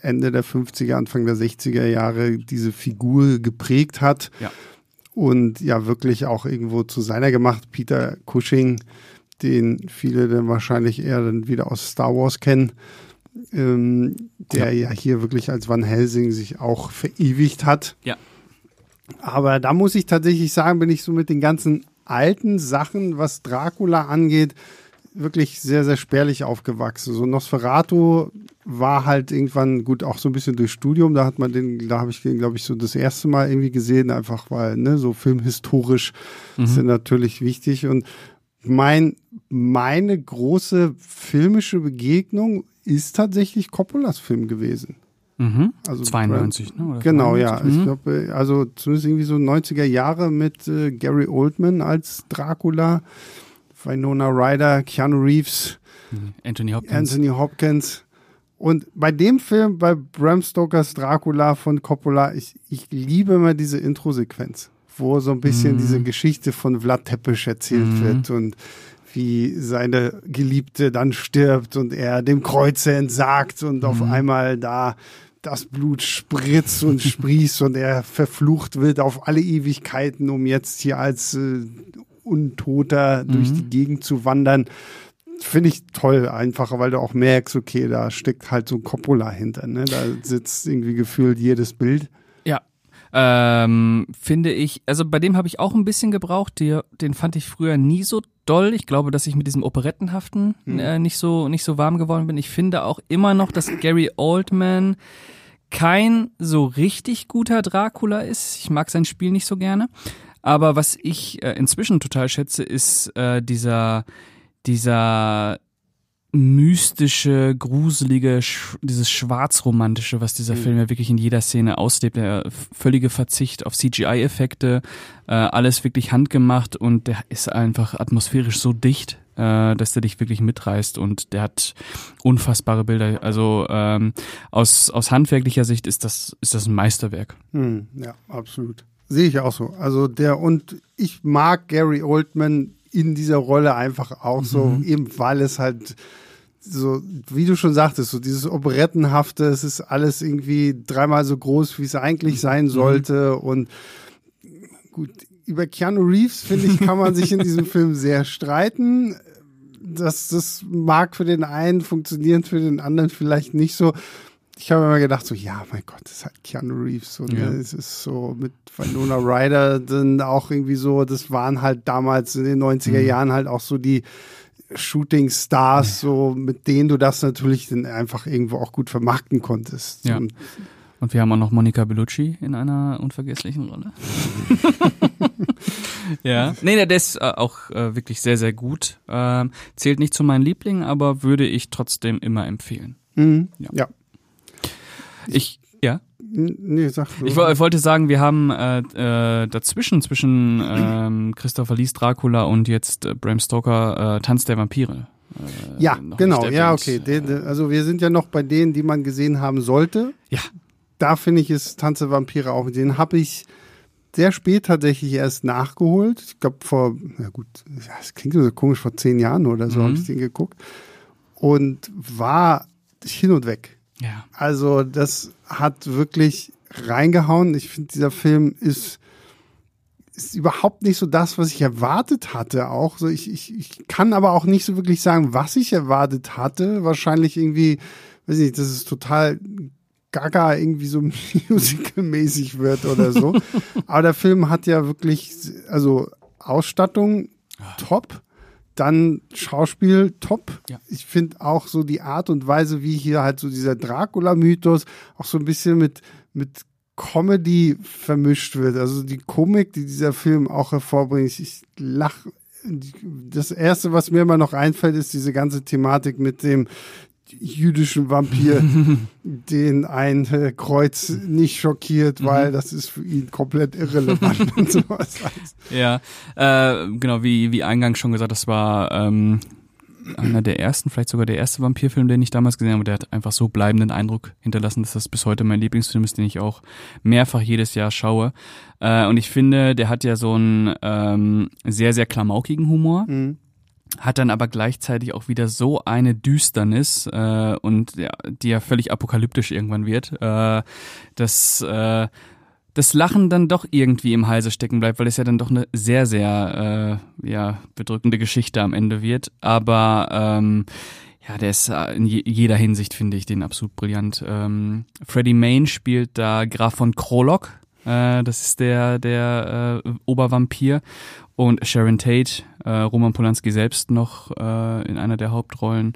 Ende der 50er, Anfang der 60er Jahre diese Figur geprägt hat. Ja. Und ja, wirklich auch irgendwo zu seiner gemacht. Peter Cushing, den viele dann wahrscheinlich eher dann wieder aus Star Wars kennen, ähm, der ja. ja hier wirklich als Van Helsing sich auch verewigt hat. Ja. Aber da muss ich tatsächlich sagen, bin ich so mit den ganzen alten Sachen, was Dracula angeht, wirklich sehr, sehr spärlich aufgewachsen. So Nosferatu war halt irgendwann gut auch so ein bisschen durch Studium. Da hat man den, da habe ich den, glaube ich, so das erste Mal irgendwie gesehen, einfach weil, ne, so filmhistorisch mhm. ist natürlich wichtig. Und mein, meine große filmische Begegnung ist tatsächlich Coppolas Film gewesen. Mhm. Also 92, ne? Oder genau, 92? ja. Mhm. Ich glaube, also zumindest irgendwie so 90er Jahre mit äh, Gary Oldman als Dracula, Winona Ryder, Keanu Reeves. Anthony Hopkins. Anthony Hopkins. Und bei dem Film, bei Bram Stokers Dracula von Coppola, ich, ich liebe immer diese Intro-Sequenz wo so ein bisschen mhm. diese Geschichte von Vlad Tepes erzählt mhm. wird und wie seine Geliebte dann stirbt und er dem Kreuze entsagt und mhm. auf einmal da das Blut spritzt und sprießt und er verflucht wird auf alle Ewigkeiten, um jetzt hier als äh, Untoter durch mhm. die Gegend zu wandern. Finde ich toll, einfach, weil du auch merkst, okay, da steckt halt so ein Coppola hinter, ne? Da sitzt irgendwie gefühlt jedes Bild. Ähm, finde ich, also bei dem habe ich auch ein bisschen gebraucht. Die, den fand ich früher nie so doll. Ich glaube, dass ich mit diesem Operettenhaften mhm. äh, nicht so nicht so warm geworden bin. Ich finde auch immer noch, dass Gary Oldman kein so richtig guter Dracula ist. Ich mag sein Spiel nicht so gerne. Aber was ich äh, inzwischen total schätze, ist äh, dieser dieser mystische, gruselige, sch dieses schwarzromantische, was dieser mhm. Film ja wirklich in jeder Szene auslebt. Der völlige Verzicht auf CGI-Effekte, äh, alles wirklich handgemacht und der ist einfach atmosphärisch so dicht, äh, dass der dich wirklich mitreißt und der hat unfassbare Bilder. Also ähm, aus, aus handwerklicher Sicht ist das, ist das ein Meisterwerk. Mhm, ja, absolut. Sehe ich auch so. Also der und ich mag Gary Oldman in dieser Rolle einfach auch so, Mhm. eben weil es halt so, wie du schon sagtest, so dieses Operettenhafte, es ist alles irgendwie dreimal so groß, wie es eigentlich sein sollte und gut, über Keanu Reeves, finde ich, kann man sich in diesem Film sehr streiten. Das, das mag für den einen funktionieren, für den anderen vielleicht nicht so. Ich habe immer gedacht, so, ja, mein Gott, das ist halt Keanu Reeves. So, Ja. Es ist so mit Winona Ryder dann auch irgendwie so, das waren halt damals in den Mhm. 90er Jahren halt auch so die Shooting Stars, so mit denen du das natürlich dann einfach irgendwo auch gut vermarkten konntest. Ja. Und Und wir haben auch noch Monica Bellucci in einer unvergesslichen Rolle. ja. Nee, der ist äh, auch äh, wirklich sehr, sehr gut. Ähm, zählt nicht zu meinen Lieblingen, aber würde ich trotzdem immer empfehlen. Mhm. Ja. ja. Ich, Nee, sag. Ich, ich wollte sagen, wir haben äh, äh, dazwischen, zwischen ähm, Christopher Lees Dracula und jetzt äh, Bram Stoker äh, Tanz der Vampire. Äh, Ja, genau, ja, okay. Den, den- also wir sind ja noch bei denen, die man gesehen haben sollte. Ja. Da finde ich es Tanze Vampire auch. Den habe ich sehr spät tatsächlich erst nachgeholt. Ich glaube vor, na gut, das klingt so komisch, vor zehn Jahren oder so Mhm. habe ich den geguckt. Und war hin und weg. Ja. Also das hat wirklich reingehauen. Ich finde, dieser Film ist, ist überhaupt nicht so das, was ich erwartet hatte. Auch so, ich, ich, ich kann aber auch nicht so wirklich sagen, was ich erwartet hatte. Wahrscheinlich irgendwie, weiß nicht, dass es total gaga irgendwie so musical-mäßig wird oder so. aber der Film hat ja wirklich, also Ausstattung top. Dann Schauspiel top. Ja. Ich finde auch so die Art und Weise, wie hier halt so dieser Dracula-Mythos auch so ein bisschen mit, mit Comedy vermischt wird. Also die Komik, die dieser Film auch hervorbringt. Ich, ich lach. Das erste, was mir immer noch einfällt, ist diese ganze Thematik mit dem jüdischen Vampir, den ein äh, Kreuz nicht schockiert, weil das ist für ihn komplett irrelevant und sowas. Ja, äh, genau, wie, wie eingangs schon gesagt, das war ähm, einer der ersten, vielleicht sogar der erste Vampirfilm, den ich damals gesehen habe. Der hat einfach so bleibenden Eindruck hinterlassen, dass das bis heute mein Lieblingsfilm ist, den ich auch mehrfach jedes Jahr schaue. Äh, und ich finde, der hat ja so einen ähm, sehr, sehr klamaukigen Humor. Mhm. Hat dann aber gleichzeitig auch wieder so eine Düsternis äh, und ja, die ja völlig apokalyptisch irgendwann wird, äh, dass äh, das Lachen dann doch irgendwie im Halse stecken bleibt, weil es ja dann doch eine sehr, sehr äh, ja, bedrückende Geschichte am Ende wird. Aber ähm, ja, der ist äh, in je jeder Hinsicht, finde ich, den absolut brillant. Ähm, Freddie Main spielt da Graf von Krolok. Äh, das ist der, der äh, Obervampir. Und Sharon Tate, äh, Roman Polanski selbst noch äh, in einer der Hauptrollen.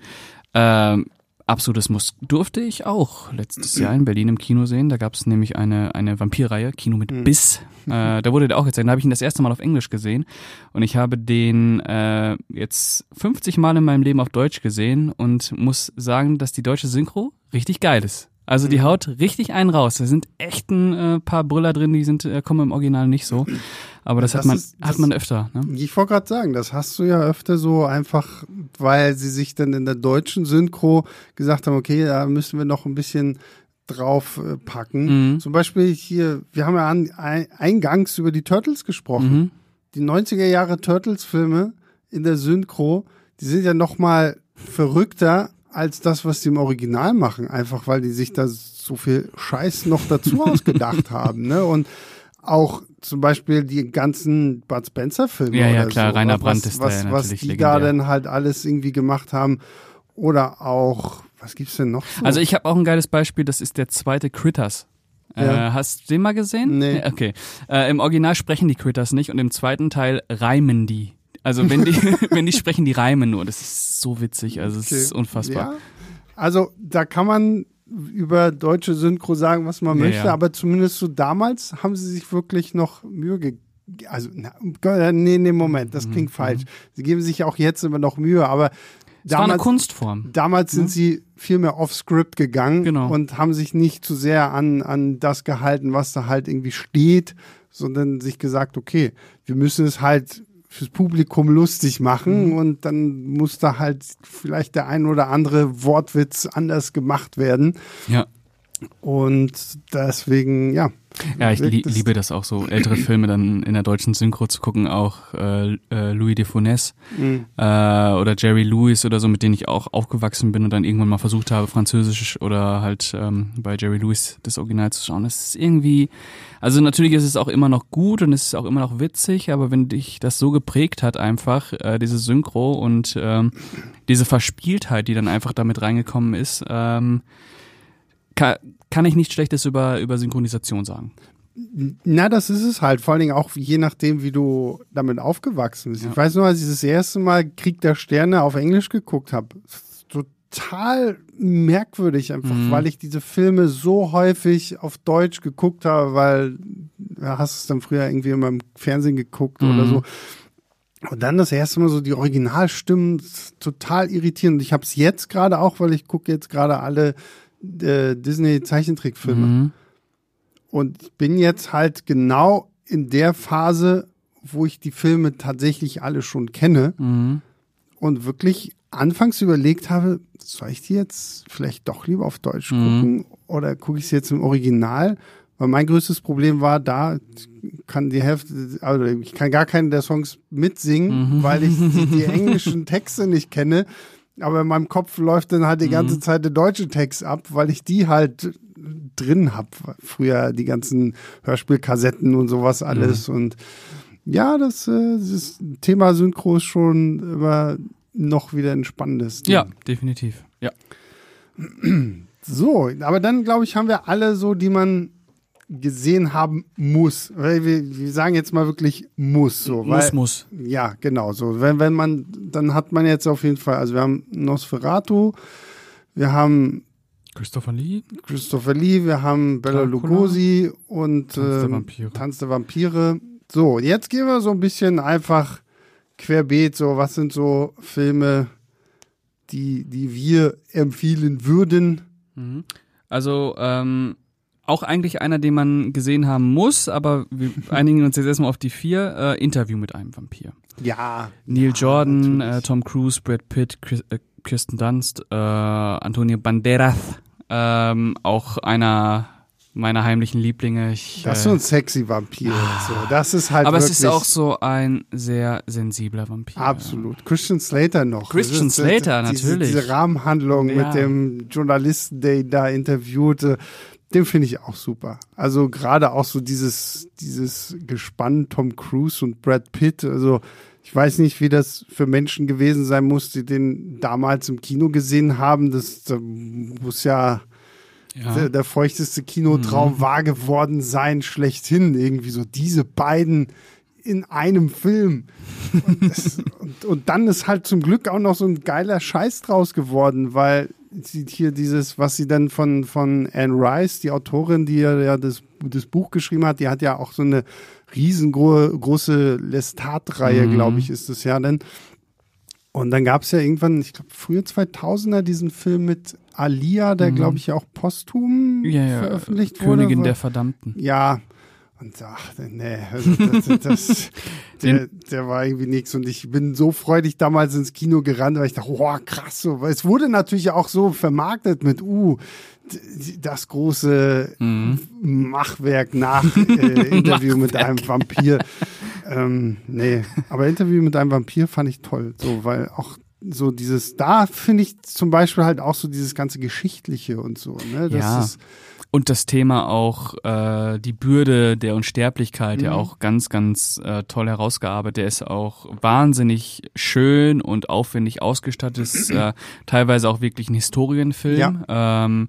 Ähm, absolutes Muss. Durfte ich auch letztes Jahr in Berlin im Kino sehen. Da gab es nämlich eine, eine Vampirreihe, Kino mit Mhm. Biss. Äh, da wurde der auch gezeigt. Da habe ich ihn das erste Mal auf Englisch gesehen. Und ich habe den äh, jetzt 50 Mal in meinem Leben auf Deutsch gesehen und muss sagen, dass die deutsche Synchro richtig geil ist. Also die Mhm. haut richtig einen raus. Da sind echt ein äh, paar Brüller drin, die sind äh, kommen im Original nicht so. Aber das, Das hat man ist- hat das- man öfter. Ne? Ich wollte gerade sagen, das hast du ja öfter so einfach, weil sie sich dann in der deutschen Synchro gesagt haben, okay, da müssen wir noch ein bisschen drauf äh, packen. Mhm. Zum Beispiel hier, wir haben ja an, ein, eingangs über die Turtles gesprochen. Mhm. Die 90er Jahre Turtles-Filme in der Synchro, die sind ja noch mal verrückter als das, was die im Original machen, einfach weil die sich da so viel Scheiß noch dazu ausgedacht haben. Ne? Und auch zum Beispiel die ganzen Bud Spencer-Filme. Ja, ja, oder klar, so, Rainer was, Brandt ist da was, ja was die legendär. da dann halt alles irgendwie gemacht haben. Oder auch, was gibt's denn noch? So? Also ich habe auch ein geiles Beispiel, das ist der zweite Critters. Ja. Äh, hast du den mal gesehen? Nee. Okay. Äh, Im Original sprechen die Critters nicht und im zweiten Teil reimen die. Also wenn die, wenn die sprechen, die reimen nur. Das ist so witzig, also es ist Okay. unfassbar. Ja. Also da kann man über deutsche Synchro sagen, was man Ja, möchte, ja. aber zumindest so damals haben sie sich wirklich noch Mühe gegeben. Also, na, äh, nee, nee, Moment, das klingt falsch. Sie geben sich auch jetzt immer noch Mühe, aber Es war eine damals, Kunstform. damals sind sie viel mehr off-script gegangen Genau. und haben sich nicht zu sehr an, an das gehalten, was da halt irgendwie steht, sondern sich gesagt, okay, wir müssen es halt fürs Publikum lustig machen Mhm. und dann muss da halt vielleicht der ein oder andere Wortwitz anders gemacht werden. Ja. Und deswegen, ja, Ja, ich li liebe das auch so, ältere Filme dann in der deutschen Synchro zu gucken, auch äh, äh, Louis de Funès mhm. äh, oder Jerry Lewis oder so, mit denen ich auch aufgewachsen bin und dann irgendwann mal versucht habe, Französisch oder halt ähm, bei Jerry Lewis das Original zu schauen. Das ist irgendwie, also natürlich ist es auch immer noch gut und es ist auch immer noch witzig, aber wenn dich das so geprägt hat einfach, äh, diese Synchro und ähm, diese Verspieltheit, die dann einfach damit reingekommen ist, ähm, kann, kann ich nichts Schlechtes über, über Synchronisation sagen. Na, das ist es halt. Vor allen Dingen auch je nachdem, wie du damit aufgewachsen bist. Ja. Ich weiß nur, als ich das erste Mal Krieg der Sterne auf Englisch geguckt habe, total merkwürdig einfach, mhm. weil ich diese Filme so häufig auf Deutsch geguckt habe, weil ja, hast es dann früher irgendwie immer im Fernsehen geguckt mhm. oder so. Und dann das erste Mal so die Originalstimmen total irritierend. Ich habe es jetzt gerade auch, weil ich gucke jetzt gerade alle äh, Disney-Zeichentrickfilme. Mhm. Und ich bin jetzt halt genau in der Phase, wo ich die Filme tatsächlich alle schon kenne mhm. und wirklich anfangs überlegt habe, soll ich die jetzt vielleicht doch lieber auf Deutsch mhm. gucken oder gucke ich sie jetzt im Original? Weil mein größtes Problem war, da kann die Hälfte, also ich kann gar keinen der Songs mitsingen, mhm. weil ich die, die englischen Texte nicht kenne. Aber in meinem Kopf läuft dann halt die ganze mhm. Zeit der deutsche Text ab, weil ich die halt drin hab. Früher die ganzen Hörspielkassetten und sowas alles. Mhm. Und ja, das, äh, das Thema Synchro ist schon immer noch wieder ein spannendes. Ding. Ja, definitiv. Ja. So, aber dann glaube ich, haben wir alle so, die man gesehen haben muss. Weil wir, wir sagen jetzt mal wirklich muss so. Weil, muss, muss. Ja, genau. So, wenn, wenn man, dann hat man jetzt auf jeden Fall, also wir haben Nosferatu, wir haben Christopher Lee. Christopher Lee, wir haben Bella Lugosi und Tanz der, ähm, Vampire. Tanz der Vampire. So, jetzt gehen wir so ein bisschen einfach querbeet, so was sind so Filme, die, die wir empfehlen würden. Mhm. Also, ähm, auch eigentlich einer, den man gesehen haben muss, aber wir einigen uns jetzt erstmal auf die vier. Äh, Interview mit einem Vampir. Ja. Neil ja, Jordan, äh, Tom Cruise, Brad Pitt, Chris, äh, Kirsten Dunst, äh, Antonio Banderas, ähm, auch einer meiner heimlichen Lieblinge. Ich, das ist so ein sexy Vampir. Ah, so. Das ist halt Aber es ist auch so ein sehr sensibler Vampir. Absolut. Christian Slater noch. Christian ist, Slater, diese, natürlich. Diese Rahmenhandlung ja. mit dem Journalisten, der ihn da interviewte. Den finde ich auch super. Also gerade auch so dieses, dieses Gespann Tom Cruise und Brad Pitt. Also ich weiß nicht, wie das für Menschen gewesen sein muss, die den damals im Kino gesehen haben. Das, das muss ja, ja. Der, der, feuchteste Kinotraum mhm. wahr geworden sein, schlechthin. Irgendwie so diese beiden in einem Film. Und, das, und, und, dann ist halt zum Glück auch noch so ein geiler Scheiß draus geworden, weil hier dieses, was sie dann von, von Anne Rice, die Autorin, die ja das, das Buch geschrieben hat, die hat ja auch so eine riesengroße Lestat-Reihe, mhm. glaube ich, ist es ja dann. Und dann gab es ja irgendwann, ich glaube, frühe 2000er diesen Film mit Alia, der, mhm. glaube ich, ja auch posthum ja, ja. veröffentlicht Königin wurde. Königin der Verdammten. Ja, und ach, nee, also das, das, der, der war irgendwie nichts. Und ich bin so freudig damals ins Kino gerannt, weil ich dachte, oh, krass. So. Es wurde natürlich auch so vermarktet mit, uh, das große mhm. Machwerk nach äh, Interview mit einem Vampir. ähm, nee, aber Interview mit einem Vampir fand ich toll. So, weil auch so dieses, da finde ich zum Beispiel halt auch so dieses ganze Geschichtliche und so. Ne? Das ja. ist, und das Thema auch äh, die Bürde der Unsterblichkeit mhm. ja auch ganz, ganz äh, toll herausgearbeitet. Der ist auch wahnsinnig schön und aufwendig ausgestattet. Ist äh, teilweise auch wirklich ein Historienfilm. Ja. Ähm,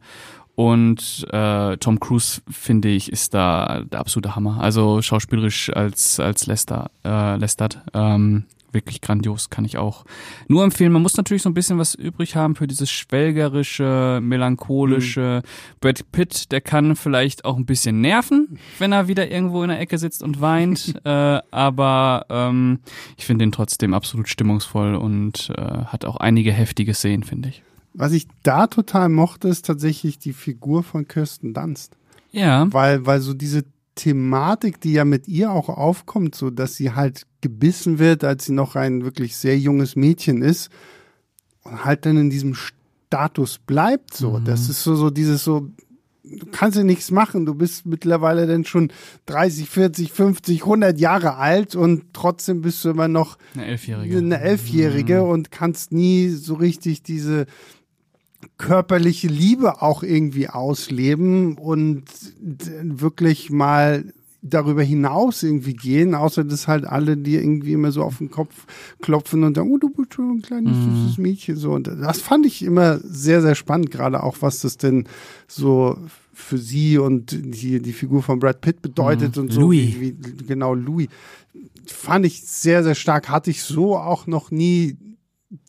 und äh, Tom Cruise, finde ich, ist da der absolute Hammer. Also schauspielerisch als, als Lester, äh, Lestat. Ähm, wirklich grandios, kann ich auch nur empfehlen. Man muss natürlich so ein bisschen was übrig haben für dieses schwelgerische, melancholische. Mhm. Brad Pitt, der kann vielleicht auch ein bisschen nerven, wenn er wieder irgendwo in der Ecke sitzt und weint. äh, aber ähm, ich finde ihn trotzdem absolut stimmungsvoll und äh, hat auch einige heftige Szenen, finde ich. Was ich da total mochte, ist tatsächlich die Figur von Kirsten Dunst. Ja. Weil, weil so diese Thematik, die ja mit ihr auch aufkommt, so dass sie halt gebissen wird, als sie noch ein wirklich sehr junges Mädchen ist und halt dann in diesem Status bleibt, so. Mhm. Das ist so, so dieses so, du kannst ja nichts machen. Du bist mittlerweile dann schon 30, 40, 50, 100 Jahre alt und trotzdem bist du immer noch eine Elfjährige, eine Elfjährige mhm. und kannst nie so richtig diese körperliche Liebe auch irgendwie ausleben und wirklich mal darüber hinaus irgendwie gehen, außer dass halt alle dir irgendwie immer so auf den Kopf klopfen und sagen, oh, du bist schon ein kleines mhm. süßes Mädchen so. Und das fand ich immer sehr, sehr spannend, gerade auch, was das denn so für sie und die, die Figur von Brad Pitt bedeutet mhm. und so. Louis. Wie, wie, genau, Louis. Fand ich sehr, sehr stark. Hatte ich so auch noch nie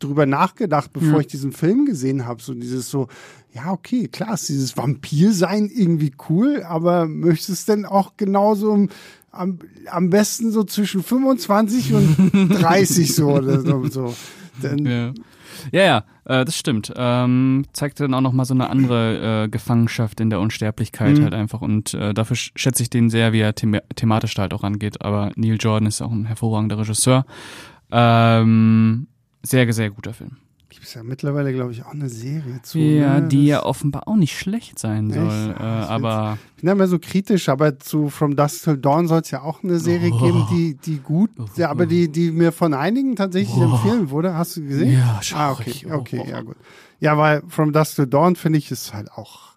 drüber nachgedacht, bevor ja. ich diesen Film gesehen habe. So dieses so, ja, okay, klar, ist dieses Vampir-Sein irgendwie cool, aber möchtest denn auch genauso am, am besten so zwischen 25 und 30 so oder so. Denn, ja. Ja, ja, äh, das stimmt. Ähm, zeigt dann auch nochmal so eine andere äh, Gefangenschaft in der Unsterblichkeit mhm. halt einfach. Und äh, dafür schätze ich den sehr, wie er them thematisch da halt auch angeht. Aber Neil Jordan ist auch ein hervorragender Regisseur. Ähm, sehr, sehr guter Film. Gibt es ja mittlerweile, glaube ich, auch eine Serie zu. Ja, ne? die ja offenbar auch nicht schlecht sein soll. Äh, aber. Ich bin ja immer so kritisch, aber zu From Dusk Till Dawn soll es ja auch eine Serie oh. geben, die, die gut, oh. ja, aber die, die mir von einigen tatsächlich oh. empfehlen wurde. Hast du gesehen? Ja, schau. Ah, okay, okay, ja gut. Ja, weil From Dusk Till Dawn finde ich ist halt auch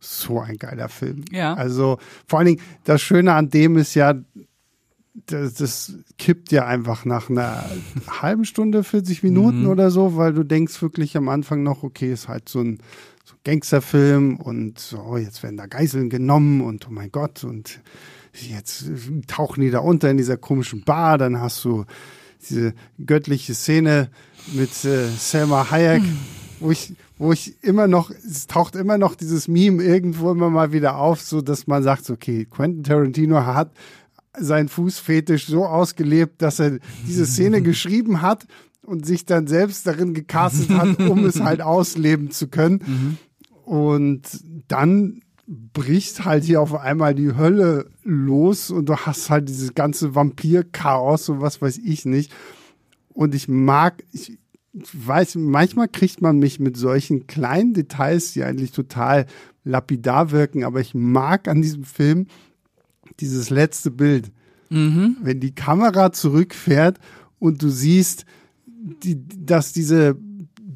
so ein geiler Film. Ja. Also vor allen Dingen, das Schöne an dem ist ja, das, das kippt ja einfach nach einer halben Stunde, 40 Minuten mhm. oder so, weil du denkst wirklich am Anfang noch, okay, ist halt so ein, so ein Gangsterfilm und so, jetzt werden da Geiseln genommen und oh mein Gott und jetzt tauchen die da unter in dieser komischen Bar, dann hast du diese göttliche Szene mit äh, Selma Hayek, mhm. wo ich wo ich immer noch, es taucht immer noch dieses Meme irgendwo immer mal wieder auf, so dass man sagt, okay, Quentin Tarantino hat sein Fußfetisch so ausgelebt, dass er diese Szene geschrieben hat und sich dann selbst darin gecastet hat, um es halt ausleben zu können. Mhm. Und dann bricht halt hier auf einmal die Hölle los und du hast halt dieses ganze Vampir-Chaos und was weiß ich nicht. Und ich mag, ich, weiß, manchmal kriegt man mich mit solchen kleinen Details, die eigentlich total lapidar wirken, aber ich mag an diesem Film, dieses letzte Bild. Mhm. Wenn die Kamera zurückfährt und du siehst, die, dass diese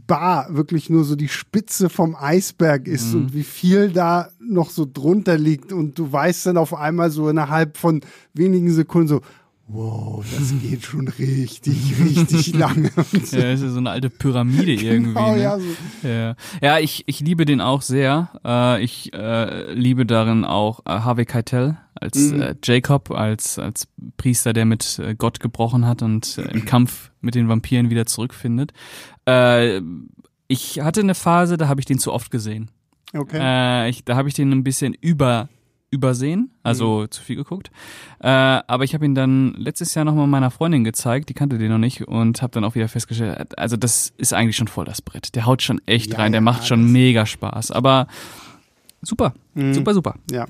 Bar wirklich nur so die Spitze vom Eisberg ist mhm. und wie viel da noch so drunter liegt und du weißt dann auf einmal so innerhalb von wenigen Sekunden so, wow, das geht schon richtig, richtig lange. ja, das ist so eine alte Pyramide genau, irgendwie. Ne? Ja, so. ja. ja, ich, ich liebe den auch sehr. Äh, ich äh, liebe darin auch äh, Harvey Keitel als mhm. äh, Jacob, als, als Priester, der mit äh, Gott gebrochen hat und äh, im Kampf mit den Vampiren wieder zurückfindet. Äh, ich hatte eine Phase, da habe ich den zu oft gesehen. Okay. Äh, ich, da habe ich den ein bisschen über übersehen, also mhm. zu viel geguckt. Äh, aber ich habe ihn dann letztes Jahr nochmal meiner Freundin gezeigt, die kannte den noch nicht und habe dann auch wieder festgestellt, also das ist eigentlich schon voll das Brett. Der haut schon echt ja, rein, der ja, macht schon mega Spaß. Aber super, mhm. super, super. Ja.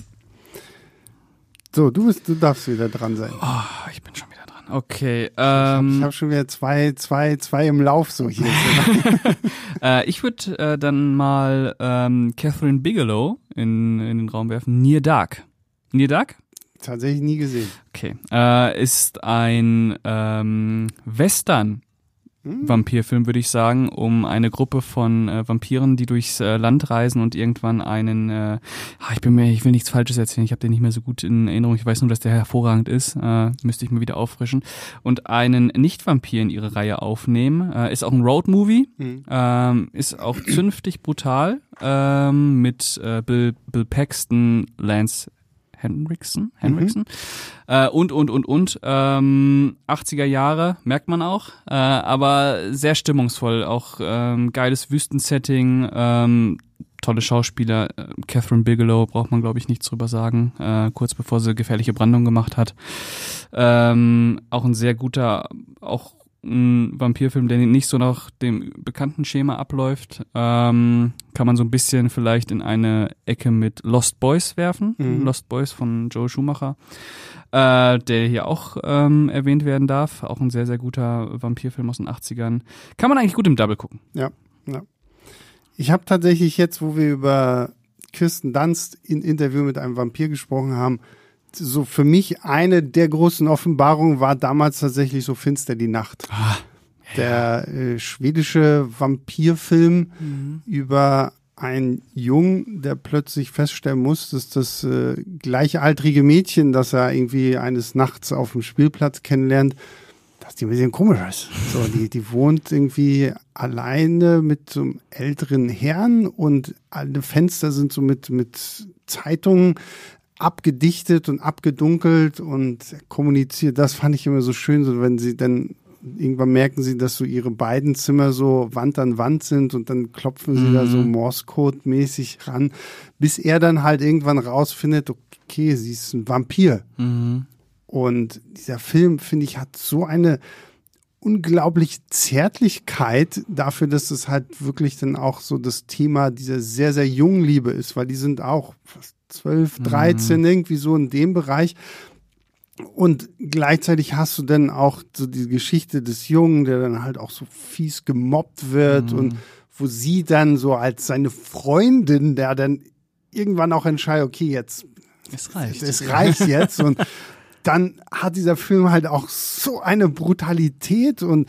So, du bist, du darfst wieder dran sein. Oh, ich bin schon wieder dran. Okay. Ähm, ich habe hab schon wieder zwei, zwei, zwei im Lauf so hier. äh, ich würde äh, dann mal ähm, Catherine Bigelow in, in den Raum werfen. Near Dark. Near Dark? Tatsächlich nie gesehen. Okay. Äh, ist ein ähm, Western hm. Vampirfilm, würde ich sagen, um eine Gruppe von äh, Vampiren, die durchs äh, Land reisen und irgendwann einen, äh, ah, ich bin mir, ich will nichts Falsches erzählen, ich habe den nicht mehr so gut in Erinnerung, ich weiß nur, dass der hervorragend ist, äh, müsste ich mir wieder auffrischen, und einen Nicht-Vampir in ihre Reihe aufnehmen. Äh, ist auch ein Road-Movie, mhm. ähm, ist auch zünftig brutal, ähm, mit äh, Bill, Bill Paxton, Lance Henriksen, Henriksen. Mhm. Äh, und, und, und, und. Ähm, 80er Jahre, merkt man auch. Äh, aber sehr stimmungsvoll. Auch ähm, geiles Wüstensetting, ähm, tolle Schauspieler. Äh, Catherine Bigelow braucht man, glaube ich, nichts drüber sagen. Äh, kurz bevor sie gefährliche Brandung gemacht hat. Ähm, auch ein sehr guter, auch ein Vampirfilm, der nicht so nach dem bekannten Schema abläuft, ähm, kann man so ein bisschen vielleicht in eine Ecke mit Lost Boys werfen. Mhm. Lost Boys von Joe Schumacher, äh, der hier auch ähm, erwähnt werden darf. Auch ein sehr, sehr guter Vampirfilm aus den 80ern. Kann man eigentlich gut im Double gucken. Ja, ja. Ich habe tatsächlich jetzt, wo wir über Kirsten Dunst in Interview mit einem Vampir gesprochen haben, so für mich eine der großen Offenbarungen war damals tatsächlich so Finster die Nacht. Ah, Der äh, schwedische Vampirfilm Mhm. über einen Jungen, der plötzlich feststellen muss, dass das äh, gleichaltrige Mädchen, das er irgendwie eines Nachts auf dem Spielplatz kennenlernt, dass die ein bisschen komisch ist. So, die, die wohnt irgendwie alleine mit so einem älteren Herrn und alle Fenster sind so mit, mit Zeitungen abgedichtet und abgedunkelt und kommuniziert. Das fand ich immer so schön, so wenn sie dann irgendwann merken sie, dass so ihre beiden Zimmer so Wand an Wand sind und dann klopfen sie da so Morse-Code-mäßig ran, bis er dann halt irgendwann rausfindet, okay, sie ist ein Vampir. Mhm. Und dieser Film, finde ich, hat so eine unglaubliche Zärtlichkeit dafür, dass es halt wirklich dann auch so das Thema dieser sehr, sehr jungen Liebe ist, weil die sind auch fast 12, 13, irgendwie so in dem Bereich. Und gleichzeitig hast du dann auch so die Geschichte des Jungen, der dann halt auch so fies gemobbt wird und wo sie dann so als seine Freundin, der dann irgendwann auch entscheidet, okay, jetzt Es reicht. es reicht jetzt. Und dann hat dieser Film halt auch so eine Brutalität und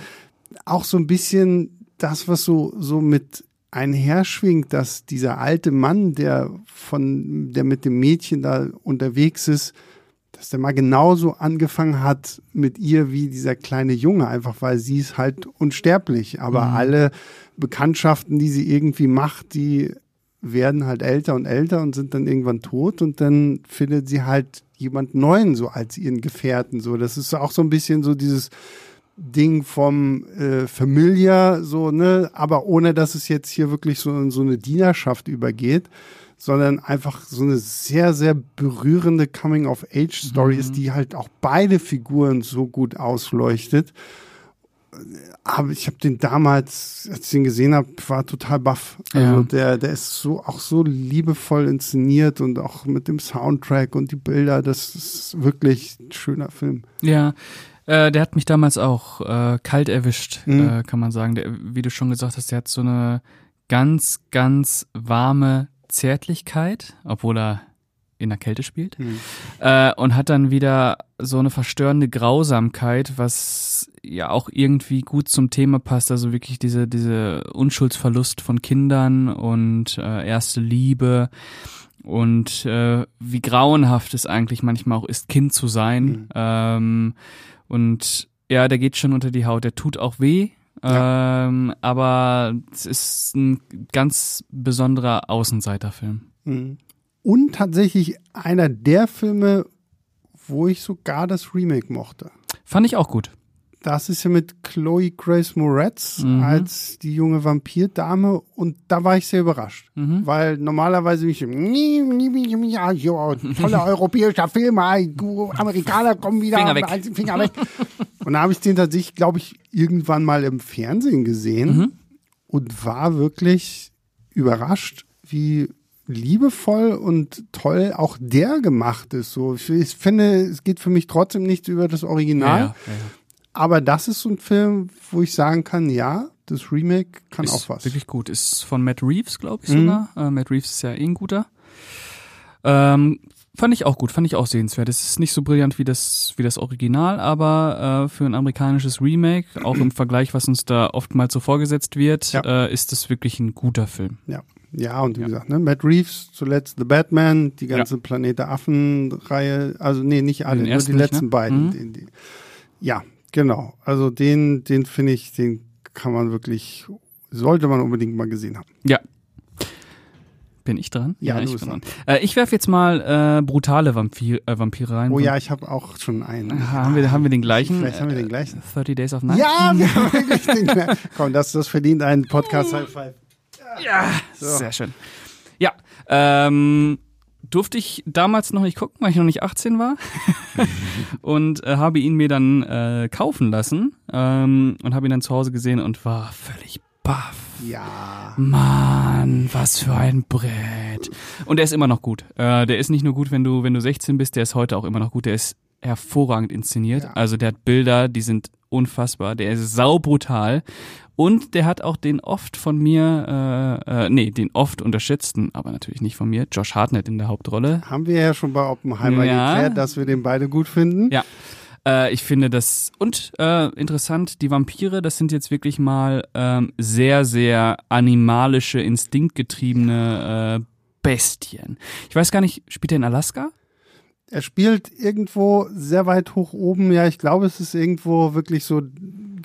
auch so ein bisschen das, was so, so mit einherschwingt, dass dieser alte Mann, der von, der mit dem Mädchen da unterwegs ist, dass der mal genauso angefangen hat mit ihr wie dieser kleine Junge, einfach weil sie ist halt unsterblich. Aber alle Bekanntschaften, die sie irgendwie macht, die werden halt älter und älter und sind dann irgendwann tot und dann findet sie halt jemand Neuen so als ihren Gefährten. So, das ist auch so ein bisschen so dieses Ding vom äh, Familiar, so, ne, aber ohne dass es jetzt hier wirklich so in so eine Dienerschaft übergeht, sondern einfach so eine sehr, sehr berührende Coming-of-Age-Story ist, die halt auch beide Figuren so gut ausleuchtet. Aber ich habe den damals, als ich den gesehen habe, war total baff. Also Ja. der, der ist so auch so liebevoll inszeniert und auch mit dem Soundtrack und die Bilder. Das ist wirklich ein schöner Film. Ja, äh, der hat mich damals auch äh, kalt erwischt, Mhm. äh, kann man sagen. Der, wie du schon gesagt hast, der hat so eine ganz, ganz warme Zärtlichkeit, obwohl er in der Kälte spielt. Mhm. Äh, und hat dann wieder so eine verstörende Grausamkeit, was ja auch irgendwie gut zum Thema passt. Also wirklich diese, diese Unschuldsverlust von Kindern und äh, erste Liebe und äh, wie grauenhaft es eigentlich manchmal auch ist, Kind zu sein. Mhm. Ähm, und ja, der geht schon unter die Haut. Der tut auch weh. Ja. Ähm, aber es ist ein ganz besonderer Außenseiterfilm. Mhm. Und tatsächlich einer der Filme, wo ich sogar das Remake mochte. Fand ich auch gut. Das ist ja mit Chloe Grace Moretz Mhm. als die junge Vampirdame und da war ich sehr überrascht, Mhm. weil normalerweise bin ich nie, nie, nie, nie, ja, toller europäischer Film, Amerikaner kommen wieder, Finger weg. den Finger weg. Und da habe ich den tatsächlich, glaube ich, irgendwann mal im Fernsehen gesehen Mhm. und war wirklich überrascht, wie liebevoll und toll auch der gemacht ist. So, ich, finde, es geht für mich trotzdem nicht über das Original. Ja, ja, ja. Aber das ist so ein Film, wo ich sagen kann, ja, das Remake kann ist auch was. wirklich gut. Ist von Matt Reeves, glaube ich Mhm. sogar. Äh, Matt Reeves ist ja eh ein guter. Ähm, fand ich auch gut, fand ich auch sehenswert. Es ist nicht so brillant wie das, wie das Original, aber äh, für ein amerikanisches Remake, auch im Vergleich, was uns da oftmals so vorgesetzt wird, Ja. äh, ist es wirklich ein guter Film. Ja. Ja, und wie gesagt, ne, Matt Reeves, zuletzt The Batman, die ganze Planet der Affen-Reihe, also nee, nicht alle, nur die letzten ne? beiden. Mhm. Den, die, ja, genau. Also den, den finde ich, den kann man wirklich, sollte man unbedingt mal gesehen haben. Ja. Bin ich dran? Ja, du ich bist bin dran. Äh, ich werfe jetzt mal äh, brutale Vampir, äh, Vampire rein. Oh ja, ich habe auch schon einen. Aha, haben, wir, haben wir den gleichen? Vielleicht haben wir den gleichen. Äh, 30 Days of Night? Ja, wir haben wirklich den gleichen. Komm, das, das verdient einen Podcast High Five. Ja, sehr schön. Ja, ähm, durfte ich damals noch nicht gucken, weil ich noch nicht 18 war und äh, habe ihn mir dann äh, kaufen lassen ähm, und habe ihn dann zu Hause gesehen und war völlig baff. Ja. Mann, was für ein Brett. Und er ist immer noch gut. Äh, der ist nicht nur gut, wenn du, wenn du 16 bist, der ist heute auch immer noch gut. Der ist hervorragend inszeniert. Ja. Also der hat Bilder, die sind unfassbar. Der ist saubrutal. Und der hat auch den oft von mir, äh, äh, nee, den oft unterschätzten, aber natürlich nicht von mir, Josh Hartnett in der Hauptrolle. Haben wir ja schon bei Oppenheimer ja. geklärt, dass wir den beide gut finden. Ja. Äh, ich finde das und äh, interessant, die Vampire, das sind jetzt wirklich mal ähm, sehr, sehr animalische, instinktgetriebene äh, Bestien. Ich weiß gar nicht, spielt er in Alaska? Er spielt irgendwo sehr weit hoch oben. Ja, ich glaube, es ist irgendwo wirklich so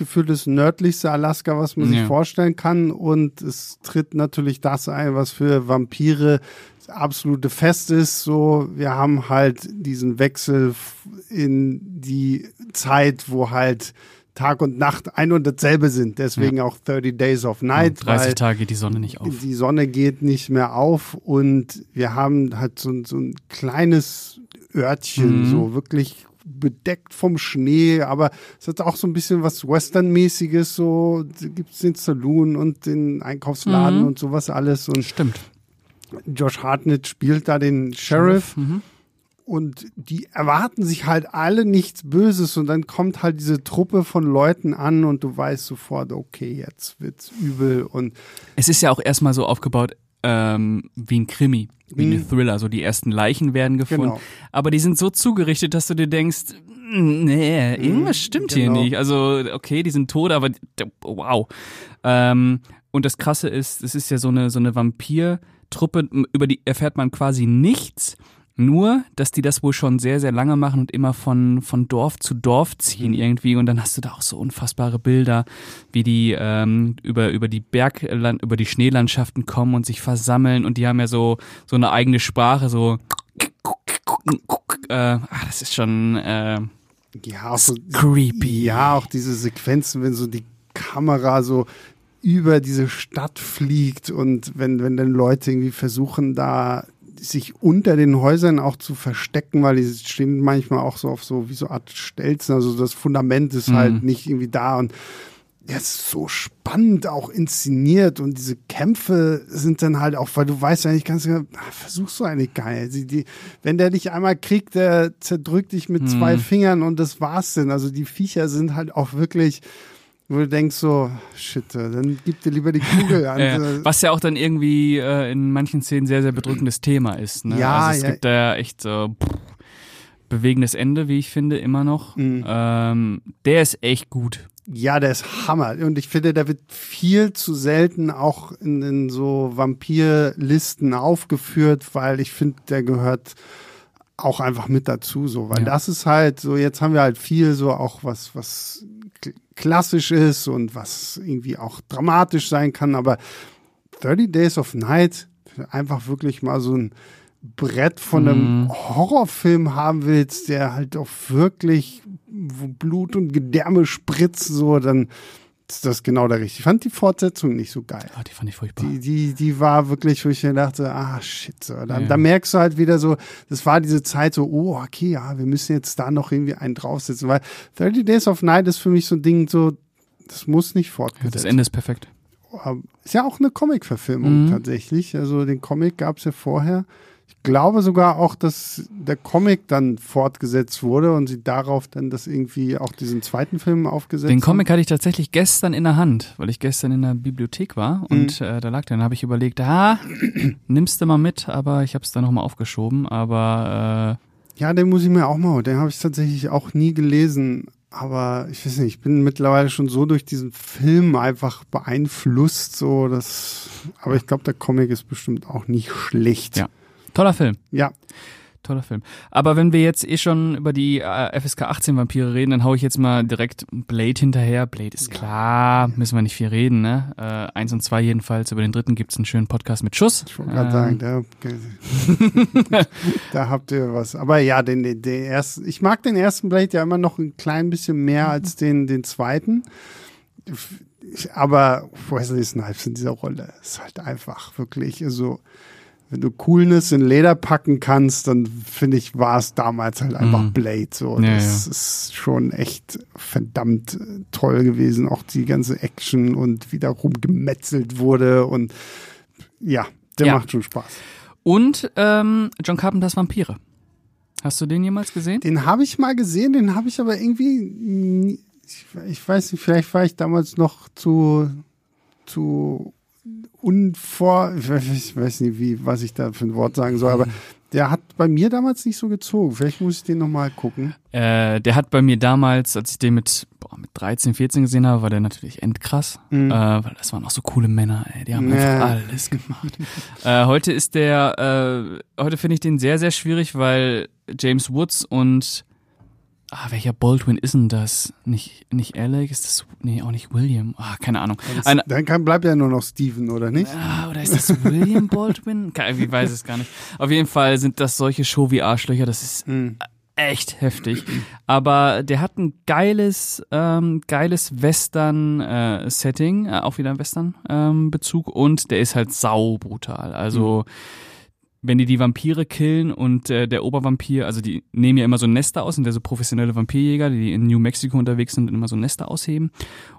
gefühltes nördlichste Alaska, was man ja. sich vorstellen kann. Und es tritt natürlich das ein, was für Vampire das absolute Fest ist. So, wir haben halt diesen Wechsel in die Zeit, wo halt Tag und Nacht ein und dasselbe sind. Deswegen ja. auch 30 Days of Night. Ja, 30 Tage geht die Sonne nicht auf. Die Sonne geht nicht mehr auf und wir haben halt so, so ein kleines Örtchen, mhm. so wirklich bedeckt vom Schnee, aber es hat auch so ein bisschen was Western-mäßiges, so gibt es den Saloon und den Einkaufsladen mhm. und sowas alles. Und Stimmt. Josh Hartnett spielt da den Sheriff. Mhm. Und die erwarten sich halt alle nichts Böses und dann kommt halt diese Truppe von Leuten an und du weißt sofort, okay, jetzt wird's übel und. Es ist ja auch erstmal so aufgebaut, ähm, wie ein Krimi, wie mhm. ein Thriller. So die ersten Leichen werden gefunden. Genau. Aber die sind so zugerichtet, dass du dir denkst, nee, irgendwas mhm, stimmt genau. hier nicht. Also, okay, die sind tot, aber wow. Ähm, und das Krasse ist, es ist ja so eine, so eine Vampir-Truppe, über die erfährt man quasi nichts. Nur, dass die das wohl schon sehr, sehr lange machen und immer von, von Dorf zu Dorf ziehen mhm. irgendwie. Und dann hast du da auch so unfassbare Bilder, wie die ähm, über, über die Bergland, über die Schneelandschaften kommen und sich versammeln. Und die haben ja so, so eine eigene Sprache, so äh, ach, das ist schon äh, ja, auch so, creepy. Ja, auch diese Sequenzen, wenn so die Kamera so über diese Stadt fliegt und wenn, wenn dann Leute irgendwie versuchen, da sich unter den Häusern auch zu verstecken, weil die stehen manchmal auch so auf so wie so Art Stelzen. Also das Fundament ist halt mhm. halt nicht irgendwie da und er ist so spannend auch inszeniert und diese Kämpfe sind dann halt auch, weil du weißt ja nicht ganz genau, versuchst du eigentlich geil. Die, die, wenn der dich einmal kriegt, der zerdrückt dich mit mhm. zwei Fingern und das war's denn. Also die Viecher sind halt auch wirklich wo du denkst so, shit, dann gib dir lieber die Kugel an. ja, was ja auch dann irgendwie äh, in manchen Szenen sehr, sehr bedrückendes Thema ist. Ne? Ja, also es ja. gibt da echt so pff, bewegendes Ende, wie ich finde, immer noch. Mhm. Ähm, der ist echt gut. Ja, der ist Hammer. Und ich finde, der wird viel zu selten auch in, in so Vampirlisten aufgeführt, weil ich finde, der gehört auch einfach mit dazu, so, weil ja. das ist halt so, jetzt haben wir halt viel so auch was, was klassisch ist und was irgendwie auch dramatisch sein kann, aber 30 Days of Night einfach wirklich mal so ein Brett von einem mm. Horrorfilm haben willst, der halt auch wirklich wo Blut und Gedärme spritzt, so, dann das genau der richtige. Ich fand die Fortsetzung nicht so geil. Ah, die fand ich furchtbar. Die, die, die war wirklich, wo ich mir dachte, ah, shit. So. Da, ja. da merkst du halt wieder so, das war diese Zeit so, oh, okay, ja, wir müssen jetzt da noch irgendwie einen draufsetzen. Weil 30 Days of Night ist für mich so ein Ding, so, das muss nicht fortgesetzt ja, Das Ende ist perfekt. Ist ja auch eine Comic-Verfilmung mhm. tatsächlich. Also den Comic gab es ja vorher glaube sogar auch, dass der Comic dann fortgesetzt wurde und sie darauf dann das irgendwie auch diesen zweiten Film aufgesetzt Den Comic hatte ich tatsächlich gestern in der Hand, weil ich gestern in der Bibliothek war und mhm. äh, da lag der. Dann habe ich überlegt, ah, nimmst du mal mit, aber ich habe es dann nochmal aufgeschoben. Aber äh, ja, den muss ich mir auch mal. Den habe ich tatsächlich auch nie gelesen. Aber ich weiß nicht, ich bin mittlerweile schon so durch diesen Film einfach beeinflusst, so dass. Aber ich glaube, der Comic ist bestimmt auch nicht schlecht. Ja. Toller Film. Ja. Toller Film. Aber wenn wir jetzt eh schon über die äh, FSK 18 Vampire reden, dann hau ich jetzt mal direkt Blade hinterher. Blade ist klar, müssen wir nicht viel reden, ne? Äh, eins und zwei jedenfalls. Über den dritten gibt's einen schönen Podcast mit Schuss. Ich wollte gerade ähm. sagen, da, da habt ihr was. Aber ja, den, den, den ersten, ich mag den ersten Blade ja immer noch ein klein bisschen mehr als den, den zweiten. Aber Wesley Snipes in dieser Rolle ist halt einfach wirklich so wenn du Coolness in Leder packen kannst, dann finde ich, war es damals halt einfach mhm. Blade. So, ja, das ja. ist schon echt verdammt toll gewesen. Auch die ganze Action und wie darum gemetzelt wurde und ja, der ja. macht schon Spaß. Und ähm, John Carpenters Vampire. Hast du den jemals gesehen? Den habe ich mal gesehen, den habe ich aber irgendwie ich, ich weiß nicht, vielleicht war ich damals noch zu, zu unvor, ich weiß, ich weiß nicht, wie, was ich da für ein Wort sagen soll, aber der hat bei mir damals nicht so gezogen. Vielleicht muss ich den nochmal gucken. Äh, der hat bei mir damals, als ich den mit, boah, mit 13, 14 gesehen habe, war der natürlich endkrass. Mhm. Äh, weil das waren auch so coole Männer, ey. Die haben Ja. einfach alles gemacht. äh, heute ist der, äh, heute finde ich den sehr, sehr schwierig, weil James Woods und Ah, welcher Baldwin ist denn das? Nicht, nicht Alec? Ist das, nee, auch nicht William. Ah, keine Ahnung. Einer, Dann kann, bleibt ja nur noch Steven, oder nicht? Ah, oder ist das William Baldwin? Ich weiß es gar nicht. Auf jeden Fall sind das solche Show wie Arschlöcher, das ist Mhm. echt heftig. Aber der hat ein geiles, ähm, geiles Western-Setting, äh, auch wieder ein Western-Bezug und der ist halt sau brutal. Also wenn die die Vampire killen und äh, der Obervampir, also die nehmen ja immer so Nester aus, sind ja so professionelle Vampirjäger, die in New Mexico unterwegs sind und immer so Nester ausheben.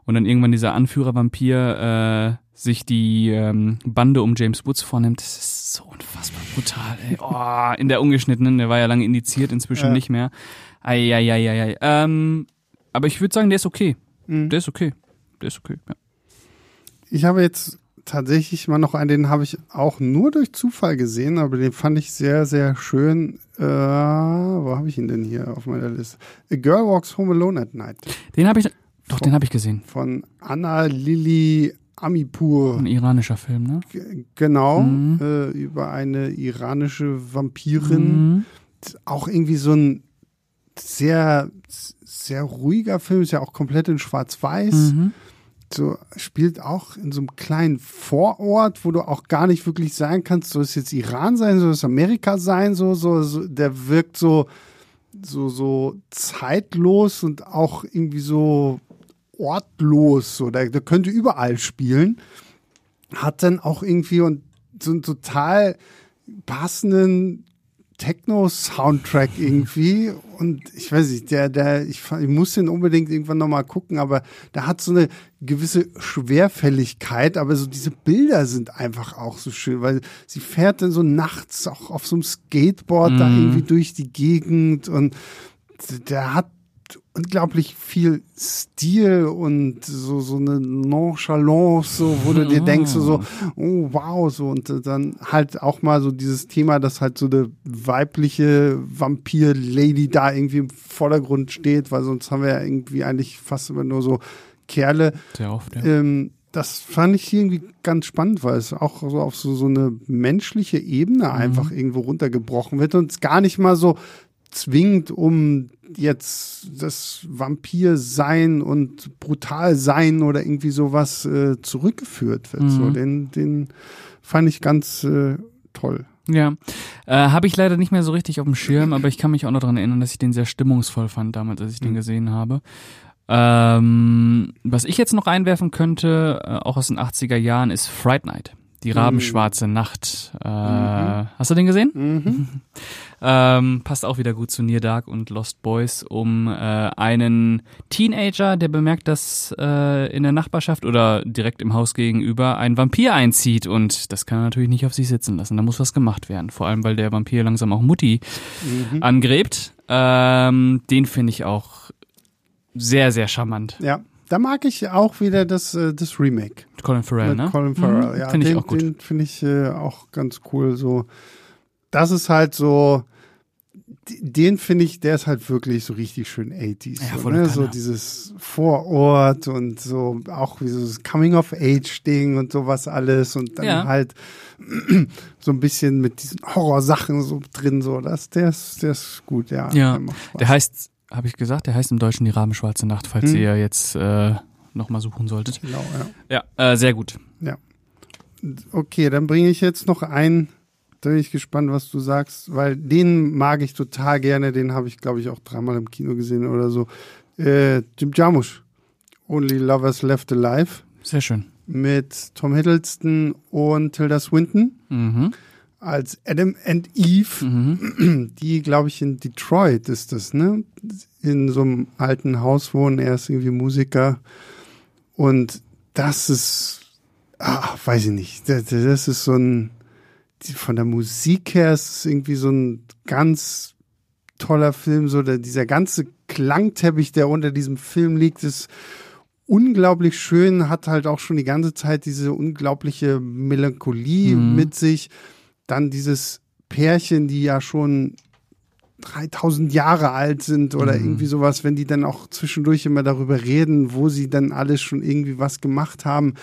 Und dann irgendwann dieser Anführer-Vampir äh, sich die ähm, Bande um James Woods vornimmt, das ist so unfassbar brutal. Ey. Oh, in der ungeschnittenen, der war ja lange indiziert, inzwischen Ja. nicht mehr. Eieieiei. Ähm, aber ich würde sagen, der ist okay. Mhm. Der ist okay. Der ist okay. Ja. Ich habe jetzt tatsächlich mal noch einen, den habe ich auch nur durch Zufall gesehen, aber den fand ich sehr, sehr schön. Äh, wo habe ich ihn denn hier auf meiner Liste? A Girl Walks Home Alone at Night Den habe ich, doch, den habe ich gesehen. von Anna Lili Amipur. Ein iranischer Film, ne? G- Genau, Mhm. äh, über eine iranische Vampirin. Mhm. Auch irgendwie so ein sehr, sehr ruhiger Film, ist ja auch komplett in Schwarz-Weiß. Mhm. So spielt auch in so einem kleinen Vorort, wo du auch gar nicht wirklich sagen kannst, soll es jetzt Iran sein, soll es Amerika sein, so, so, so der wirkt so, so, so zeitlos und auch irgendwie so ortlos, so, der, der könnte überall spielen. Hat dann auch irgendwie und so einen total passenden Techno-Soundtrack irgendwie und ich weiß nicht, der, der, ich, ich muss den unbedingt irgendwann nochmal gucken, aber der hat so eine gewisse Schwerfälligkeit, aber so diese Bilder sind einfach auch so schön, weil sie fährt dann so nachts auch auf so einem Skateboard da Mhm. irgendwie durch die Gegend und der hat unglaublich viel Stil und so, so eine Nonchalance, so, wo du dir denkst, so, so, oh wow, so und äh, dann halt auch mal so dieses Thema, dass halt so eine weibliche Vampir-Lady da irgendwie im Vordergrund steht, weil sonst haben wir ja irgendwie eigentlich fast immer nur so Kerle. Sehr oft, ja. Ähm, das fand ich irgendwie ganz spannend, weil es auch so auf so, so eine menschliche Ebene einfach irgendwo runtergebrochen wird und es gar nicht mal so zwingend um jetzt das Vampir-Sein und brutal sein oder irgendwie sowas äh, zurückgeführt wird. So, Mhm. den, den fand ich ganz äh, toll. Ja, äh, habe ich leider nicht mehr so richtig auf dem Schirm, aber ich kann mich auch noch daran erinnern, dass ich den sehr stimmungsvoll fand damals, als ich den Mhm. gesehen habe. Ähm, was ich jetzt noch einwerfen könnte, äh, auch aus den 80er Jahren, ist Fright Night. Die rabenschwarze Nacht. Äh, Mhm. Hast du den gesehen? Mhm. Ähm, passt auch wieder gut zu Near Dark und Lost Boys um äh, einen Teenager, der bemerkt, dass äh, in der Nachbarschaft oder direkt im Haus gegenüber ein Vampir einzieht und das kann er natürlich nicht auf sich sitzen lassen. Da muss was gemacht werden. Vor allem, weil der Vampir langsam auch Mutti Mhm. angrebt. Ähm, den finde ich auch sehr, sehr charmant. Ja, da mag ich auch wieder das, äh, das Remake. Colin Farrell, ne? Colin Farrell. Mhm, Ja, finde ich den, auch gut. Den finde ich äh, auch ganz cool. So, das ist halt so. Den finde ich, der ist halt wirklich so richtig schön 80s. Ja, so, ne? so dieses Vorort und so auch wie so das Coming-of-Age-Ding und sowas alles und dann Ja. halt so ein bisschen mit diesen Horrorsachen so drin. So, das, der ist, der ist gut, ja. Ja. Der heißt, habe ich gesagt, der heißt im Deutschen die Rabenschwarze Nacht, falls Hm. ihr jetzt äh, nochmal suchen solltet. Genau, ja. Ja, äh, sehr gut. Okay, dann bringe ich jetzt noch einen. Da bin ich gespannt, was du sagst, weil den mag ich total gerne. Den habe ich, glaube ich, auch dreimal im Kino gesehen oder so. Äh, Jim Jarmusch, Only Lovers Left Alive, Sehr schön. mit Tom Hiddleston und Tilda Swinton Mhm. Als Adam and Eve, Mhm. die, glaube ich, in Detroit ist das, ne? In so einem alten Haus wohnen. Er ist irgendwie Musiker. Und das ist, ah, weiß ich nicht, das, das ist so ein, von der Musik her ist es irgendwie so ein ganz toller Film, so der, dieser ganze Klangteppich, der unter diesem Film liegt, ist unglaublich schön, hat halt auch schon die ganze Zeit diese unglaubliche Melancholie Mhm. mit sich. Dann dieses Pärchen, die ja schon 3000 Jahre alt sind oder Mhm. irgendwie sowas, wenn die dann auch zwischendurch immer darüber reden, wo sie dann alles schon irgendwie was gemacht haben.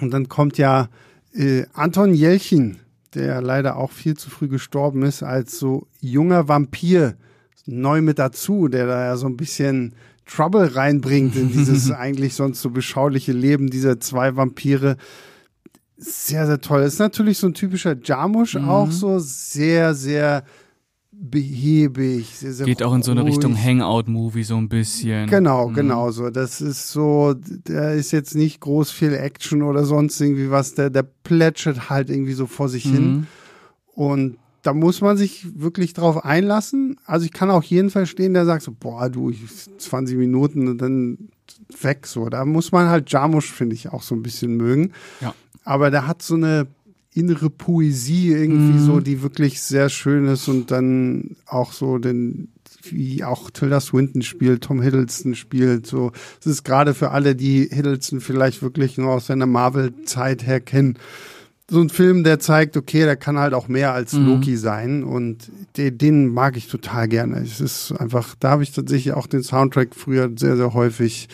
Und dann kommt ja äh, Anton Jelchin, der leider auch viel zu früh gestorben ist, als so junger Vampir neu mit dazu, der da ja so ein bisschen Trouble reinbringt in dieses eigentlich sonst so beschauliche Leben dieser zwei Vampire. Sehr, sehr toll. Ist natürlich so ein typischer Jarmusch Mhm. auch so sehr, sehr behäbig. Sehr, sehr Geht auch in so eine. Richtung Hangout-Movie so ein bisschen. Genau, Mhm. genau so. Das ist so, da ist jetzt nicht groß viel Action oder sonst irgendwie was. Der, der plätschert halt irgendwie so vor sich hin. Mhm. Und da muss man sich wirklich drauf einlassen. Also ich kann auch jeden verstehen, der sagt so, boah, du, ich, 20 Minuten und dann weg so. Da muss man halt Jarmusch, finde ich, auch so ein bisschen mögen. Ja. Aber der hat so eine innere Poesie irgendwie Mhm. so, die wirklich sehr schön ist und dann auch so den, wie auch Tilda Swinton spielt, Tom Hiddleston spielt, so. Es ist gerade für alle, die Hiddleston vielleicht wirklich nur aus seiner Marvel-Zeit her kennen, so ein Film, der zeigt, okay, der kann halt auch mehr als Mhm. Loki sein und den, den mag ich total gerne. Es ist einfach, da habe ich tatsächlich auch den Soundtrack früher sehr, sehr häufig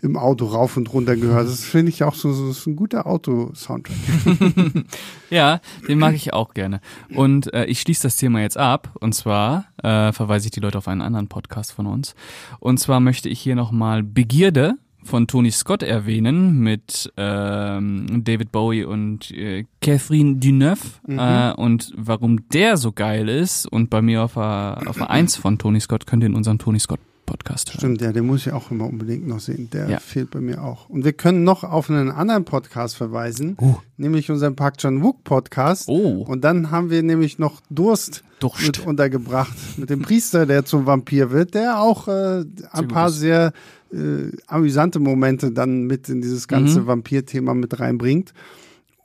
im Auto rauf und runter gehört. Das finde ich auch so, so ist ein guter Auto-Soundtrack. Ja, den mag ich auch gerne. Und äh, ich schließe das Thema jetzt ab. Und zwar äh, verweise ich die Leute auf einen anderen Podcast von uns. Und zwar möchte ich hier nochmal Begierde von Tony Scott erwähnen mit ähm, David Bowie und äh, Catherine Deneuve Mhm. äh, und warum der so geil ist und bei mir auf der auf der Eins von Tony Scott könnt ihr in unserem Tony Scott Podcast hören. Stimmt, ja, den muss ich auch immer unbedingt noch sehen. Der Ja. fehlt bei mir auch. Und wir können noch auf einen anderen Podcast verweisen, Oh. nämlich unseren Park Chan-wook Podcast. Oh, Und dann haben wir nämlich noch Durst Durst. mit untergebracht mit dem Priester, der zum Vampir wird, der auch äh, ein gut paar sehr äh, amüsante Momente dann mit in dieses ganze Mhm. Vampir-Thema mit reinbringt.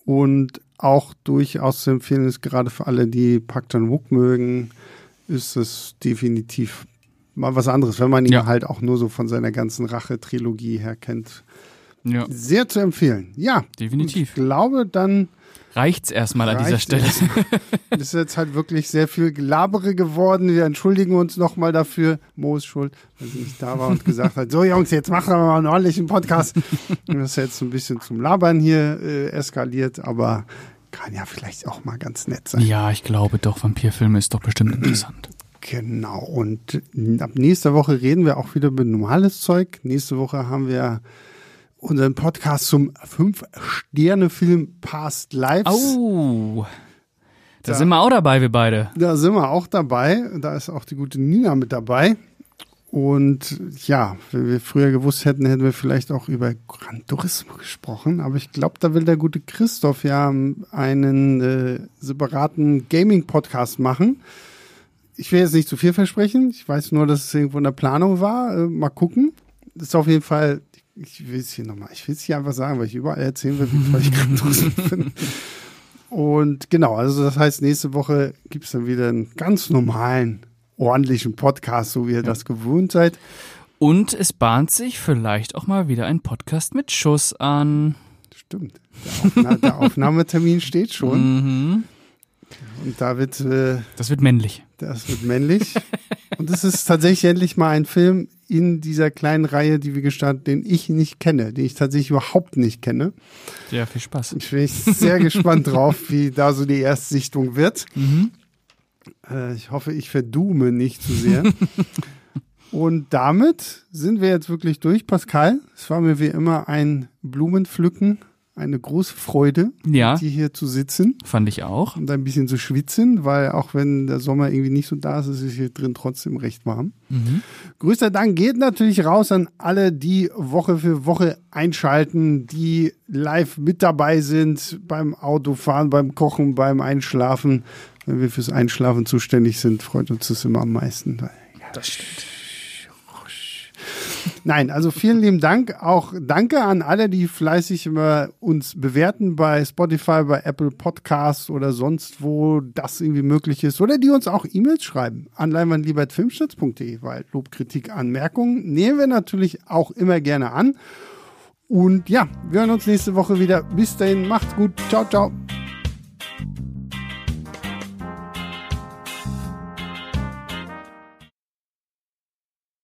Und auch durchaus zu empfehlen ist, gerade für alle, die Park Chan-wook mögen, ist es definitiv mal was anderes, wenn man ihn Ja. halt auch nur so von seiner ganzen Rache-Trilogie her kennt. ja, Sehr zu empfehlen. Ja, definitiv. ich glaube, dann Reicht's erstmal an dieser Stelle. es. ist jetzt halt wirklich sehr viel Gelabere geworden. Wir entschuldigen uns nochmal dafür. Mo ist schuld, weil sie nicht da war und gesagt hat, so Jungs, jetzt machen wir mal einen ordentlichen Podcast. Und das ist jetzt so ein bisschen zum Labern hier äh, eskaliert, aber kann ja vielleicht auch mal ganz nett sein. Ja, ich glaube doch, Vampirfilme ist doch bestimmt interessant. Genau. Und ab nächster Woche reden wir auch wieder über normales Zeug. Nächste Woche haben wir unseren Podcast zum Fünf-Sterne-Film Past Lives. Oh, da Da- sind wir auch dabei, wir beide. Da sind wir auch dabei. Da ist auch die gute Nina mit dabei. Und ja, wenn wir früher gewusst hätten, hätten wir vielleicht auch über Gran Turismo gesprochen. Aber ich glaube, da will der gute Christoph ja einen äh, separaten Gaming-Podcast machen. Ich will jetzt nicht zu viel versprechen. Ich weiß nur, dass es irgendwo in der Planung war. Äh, mal gucken. Das ist auf jeden Fall, ich will es hier nochmal, ich will es hier einfach sagen, weil ich überall erzählen will, wie toll ich Turismo finde. Und genau, also das heißt, nächste Woche gibt es dann wieder einen ganz normalen, ordentlichen Podcast, so wie ihr das gewohnt seid. Und es bahnt sich vielleicht auch mal wieder ein Podcast mit Schuss an. Stimmt. Der, Aufna der Aufnahmetermin steht schon. Mhm. Und da wird, äh, Das wird männlich. das wird männlich. Und es ist tatsächlich endlich mal ein Film in dieser kleinen Reihe, die wir gestartet, den ich nicht kenne, den ich tatsächlich überhaupt nicht kenne. Ja, viel Spaß. Ich bin sehr gespannt drauf, wie da so die Erstsichtung wird. Mhm. Äh, ich hoffe, ich verdume nicht zu sehr. Und damit sind wir jetzt wirklich durch, Pascal. Es war mir wie immer ein Blumenpflücken, eine große Freude, Ja, mit dir hier zu sitzen fand ich auch. und ein bisschen zu schwitzen, weil auch wenn der Sommer irgendwie nicht so da ist, ist es hier drin trotzdem recht warm. Mhm. Größter Dank geht natürlich raus an alle, die Woche für Woche einschalten, die live mit dabei sind beim Autofahren, beim Kochen, beim Einschlafen. Wenn wir fürs Einschlafen zuständig sind, freut uns das immer am meisten. Das stimmt. Nein, also vielen lieben Dank. Auch danke an alle, die fleißig immer uns bewerten bei Spotify, bei Apple Podcasts oder sonst wo das irgendwie möglich ist. Oder die uns auch E-Mails schreiben an leinwandliebertfilmschutz.de, weil Lob, Kritik, Anmerkungen nehmen wir natürlich auch immer gerne an. Und ja, wir hören uns nächste Woche wieder. Bis dahin, macht's gut. Ciao, ciao.